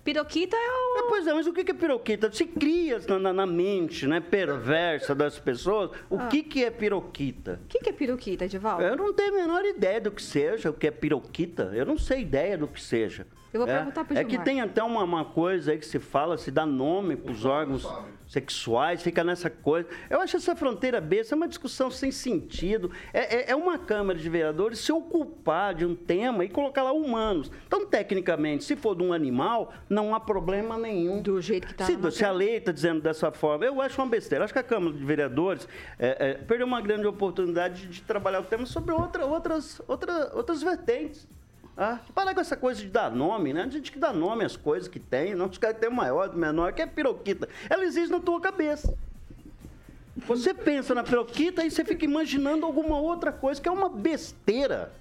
Piroquita é o... É, pois é, mas o que é piroquita? Se cria na, na- na mente né, perversa das pessoas, o Ah. que, que é piroquita? O que, que é piroquita, Edivaldo? Eu não tenho a menor ideia do que seja, o que é piroquita. Eu não sei ideia do que seja. Eu vou é, perguntar pro É que Gilmar. tem até uma, uma coisa aí que se fala, se dá nome para os órgãos sexuais, fica nessa coisa. Eu acho essa fronteira besta é uma discussão sem sentido. É, é- é uma Câmara de Vereadores se ocupar de um tema e colocar lá humanos. Então, tecnicamente, se for de um animal, não há problema nenhum. Do jeito que tá se, se a lei está dizendo dessa forma, eu acho uma besteira. Acho que a Câmara de Vereadores é, é, perdeu uma grande oportunidade de, de trabalhar o tema sobre outra, outras, outra, outras vertentes. Ah, parar com essa coisa de dar nome, né? A gente que dá nome às coisas que tem, não os caras têm maior, menor, que é piroquita. Ela existe na tua cabeça. Você pensa na piroquita e você fica imaginando alguma outra coisa, que é uma besteira.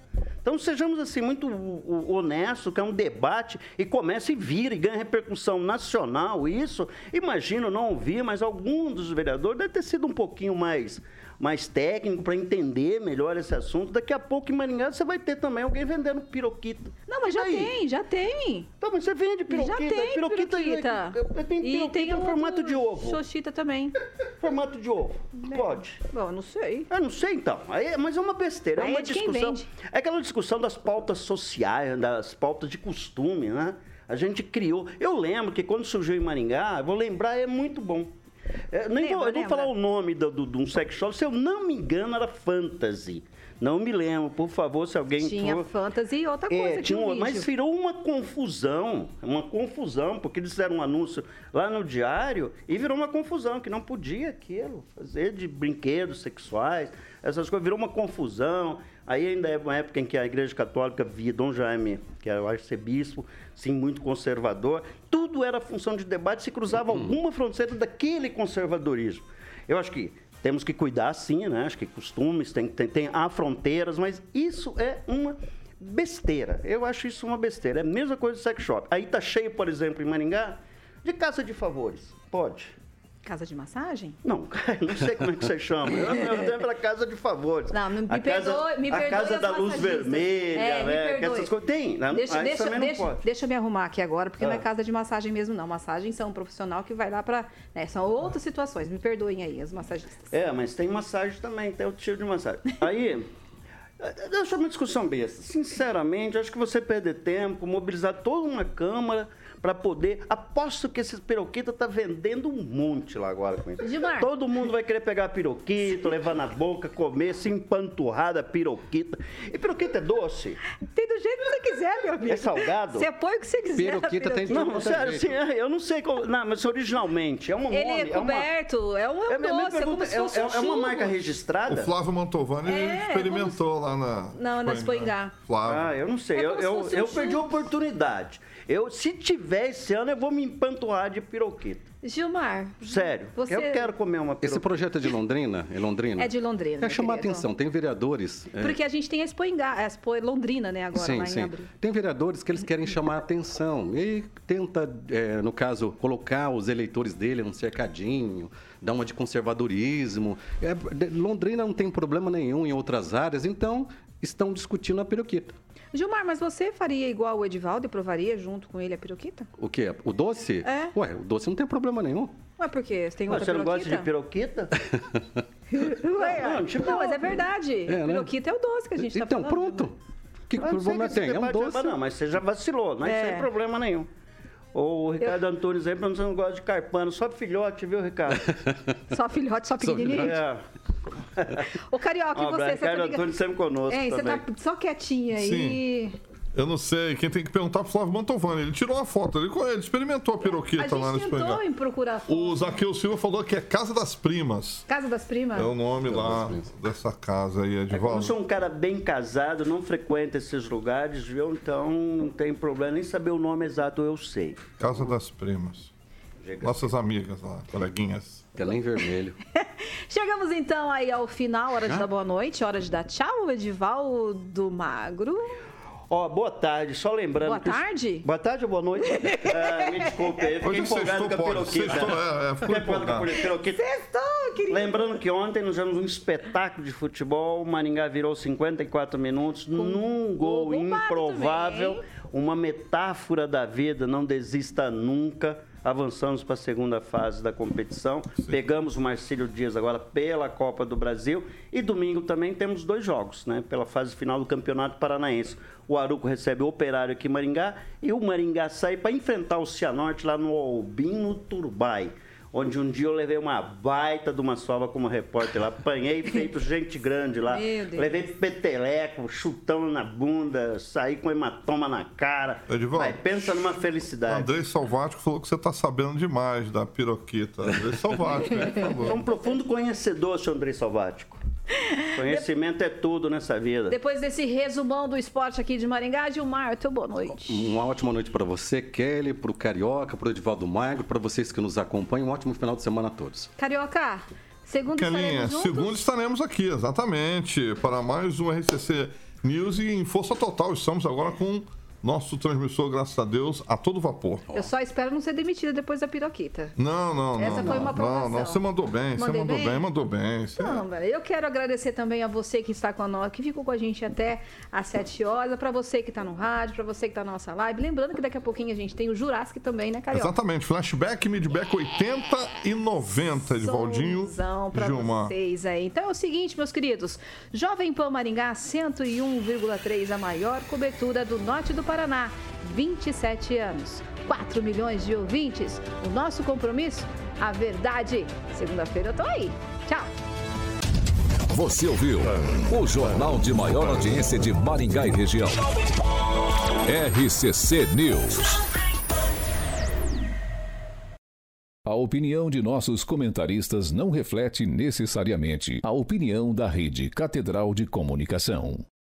Então sejamos assim muito honestos, que é um debate e comece e vira e ganha repercussão nacional. Isso, imagino, não ouvi, mas algum dos vereadores deve ter sido um pouquinho mais, mais técnico para entender melhor esse assunto. Daqui a pouco em Maringá você vai ter também alguém vendendo piroquita. Não, mas já E aí? tem, já tem. Tá, mas você vende piroquita. já tem piroquita, piroquita. Tem E piroquita tem em formato de ovo. Xoxita também. Formato de ovo. Pode. Bom, eu não sei. Eu não sei então, Aí- mas é uma besteira, é Aí uma é de quem discussão. É aquela discussão das pautas sociais, das pautas de costume, né? A gente criou. Eu lembro que quando surgiu em Maringá, eu vou lembrar, é muito bom. É, nem Lembra, vou, eu vou falar o nome do- do- de um sex shop, se eu não me engano, era Fantasy. Não me lembro, por favor, se alguém Tinha for- fantasy e outra coisa. é, tinha um- mas virou uma confusão, uma confusão, porque eles fizeram um anúncio lá no diário e virou uma confusão, que não podia aquilo, fazer de brinquedos sexuais, essas coisas, virou uma confusão. Aí ainda é uma época em que a Igreja Católica via Dom Jaime, que era o arcebispo, sim, muito conservador, tudo era função de debate, se cruzava alguma fronteira daquele conservadorismo. Eu acho que temos que cuidar, sim, né? Acho que costumes, tem, tem, tem há fronteiras, mas isso é uma besteira. Eu acho isso uma besteira. É a mesma coisa do sex shop. Aí tá cheio, por exemplo, em Maringá, de casa de favores. Pode. Casa de massagem? Não, não sei como é que você chama. Eu, eu lembro da casa de favores. Não, me a casa, perdoe- me A perdoe casa as da luz vermelha, É, me né? essas coisas. Tem, né? Deixa, Aí deixa, deixa, deixa eu me arrumar aqui agora, porque não é Ah. casa de massagem mesmo, não. Massagem são um profissional que vai lá pra. né, são outras situações. Me perdoem aí, as massagistas. É, mas tem massagem também, tem outro tipo de massagem. Aí, eu acho uma discussão besta. Sinceramente, acho que você perder tempo, mobilizar toda uma Câmara para poder. Aposto que esse piroquita tá vendendo um monte lá agora com isso. Gilmar. Todo mundo vai querer pegar piroquita, levar na boca, comer, se empanturrar da piroquita. E piroquita é doce? Tem do jeito que você quiser, meu amigo. É salgado? Você põe o que você quiser. Piroquita tem tudo. Não, é sério, assim, é, eu não sei como. Não, mas originalmente é um Ele nome. é coberto, é, um, é um É, doce, é como se é, fosse um é- é uma. O marca registrada? Flávio Mantovani É, experimentou lá na. Não, na Espoingá. Flávio. Ah, eu não sei. É eu eu, eu perdi a oportunidade. Eu, se tiver esse ano, eu vou me empanturrar de piroquita. Gilmar. Sério. Você- Eu quero comer uma Esse piroquita. projeto é de Londrina? É Londrina? É de Londrina. É chamar querido. atenção. Tem vereadores. é, Porque a gente tem a Expo, Engá, a Expo Londrina, né, agora, sim, lá em sim. abril. Tem vereadores que eles querem chamar a atenção e tenta, é, no caso, colocar os eleitores dele num cercadinho, dar uma de conservadorismo. É, Londrina não tem problema nenhum em outras áreas, então estão discutindo a piroquita. Gilmar, mas você faria igual o Edivaldo e provaria junto com ele a piroquita? O quê? O doce? É. Ué, o doce não tem problema nenhum. Ué, por quê? Você tem Ah, outra Você não gosta de piroquita? Ué, Não, tipo- não, mas é verdade. É, né? Piroquita é o doce que a gente tá então, falando. pronto. Que problema tem? É um doce. Não, mas você já vacilou, não É. é sem problema nenhum. O Ricardo Antunes aí, você não gosta de carpano, só filhote, viu, Ricardo? Só filhote, só pequenininho. É. Ô, Carioca, e Ó, você? Você Ricardo tá liga- Antunes sempre conosco você também. tá só quietinha aí. Eu não sei, quem tem que perguntar pro Flávio Mantovani. Ele tirou uma foto ali com ele, experimentou a A piroquita lá no gente tentou em procurar foto. O Zaqueu Silva falou que é Casa das Primas. Casa das Primas? É o nome lá dessa casa aí, É como eu Edivaldo. sou um cara bem casado, não frequento esses lugares, viu? Então não tem problema, nem saber o nome exato eu sei. Casa das Primas. Chega. Nossas amigas lá, coleguinhas. Tela em vermelho. Chegamos então aí ao final, hora de dar boa noite, hora de dar tchau, Edivaldo Magro. Ó, boa tarde, só lembrando. Boa os- tarde? Boa tarde ou boa noite? Ah, me desculpe aí, fiquei Hoje empolgado sextou, com a piroquita. Sextou, é, é, Fiquei empolgado com empolgado. a piroquita. Sextou, querido. Lembrando que ontem nós tivemos um espetáculo de futebol, o Maringá virou 54 minutos num gol gol improvável, também, uma metáfora da vida, não desista nunca. Avançamos para a segunda fase da competição. Pegamos o Marcílio Dias agora pela Copa do Brasil. E domingo também temos dois jogos, né? Pela fase final do Campeonato Paranaense. O Aruco recebe o Operário aqui em Maringá e o Maringá sai para enfrentar o Cianorte lá no Albino Turbai onde um dia eu levei uma baita de uma sova como repórter lá. Apanhei feito gente grande lá. Meu Deus. Levei peteleco, chutão na bunda, saí com hematoma na cara. Edivaldo. Vai, pensa numa O felicidade. Andrei Salvático falou que você tá sabendo demais da piroquita. Andrei Salvático, ele Sou falou. um profundo conhecedor, senhor Andrei Salvático. Conhecimento é tudo nessa vida. Depois desse resumão do esporte aqui de Maringá, Gilmar, teu boa noite. Uma ótima noite para você, Kelly, para o Carioca, para o Edivaldo Magro, para vocês que nos acompanham. Um ótimo final de semana a todos. Carioca, segundo Kelinha, estaremos juntos. segundo estaremos aqui, exatamente, para mais um RCC News e em força total. Estamos agora com nosso transmissor, graças a Deus, a todo vapor. Eu só espero não ser demitida depois da piroquita. Não, não, não. Essa foi não, uma aprovação. Não, não, você mandou bem, você Mandei mandou bem? bem, mandou bem. Você- Não, velho. Eu quero agradecer também a você que está com a nós, que ficou com a gente até às 7 horas, para você que está no rádio, para você que está na nossa live. Lembrando que daqui a pouquinho a gente tem o Jurassic também, né, Carioca? Exatamente, flashback, midback 80 e 90, Edivaldinho. Gilmar. vocês aí. Então é o seguinte, meus queridos. Jovem Pan Maringá 101,3, a maior cobertura do norte do Paraná. 27 anos. 4 milhões de ouvintes. O nosso compromisso? A verdade. Segunda-feira eu tô aí. Tchau. Você ouviu o jornal de maior audiência de Maringá e região. RCC News. A opinião de nossos comentaristas não reflete necessariamente a opinião da Rede Catedral de Comunicação.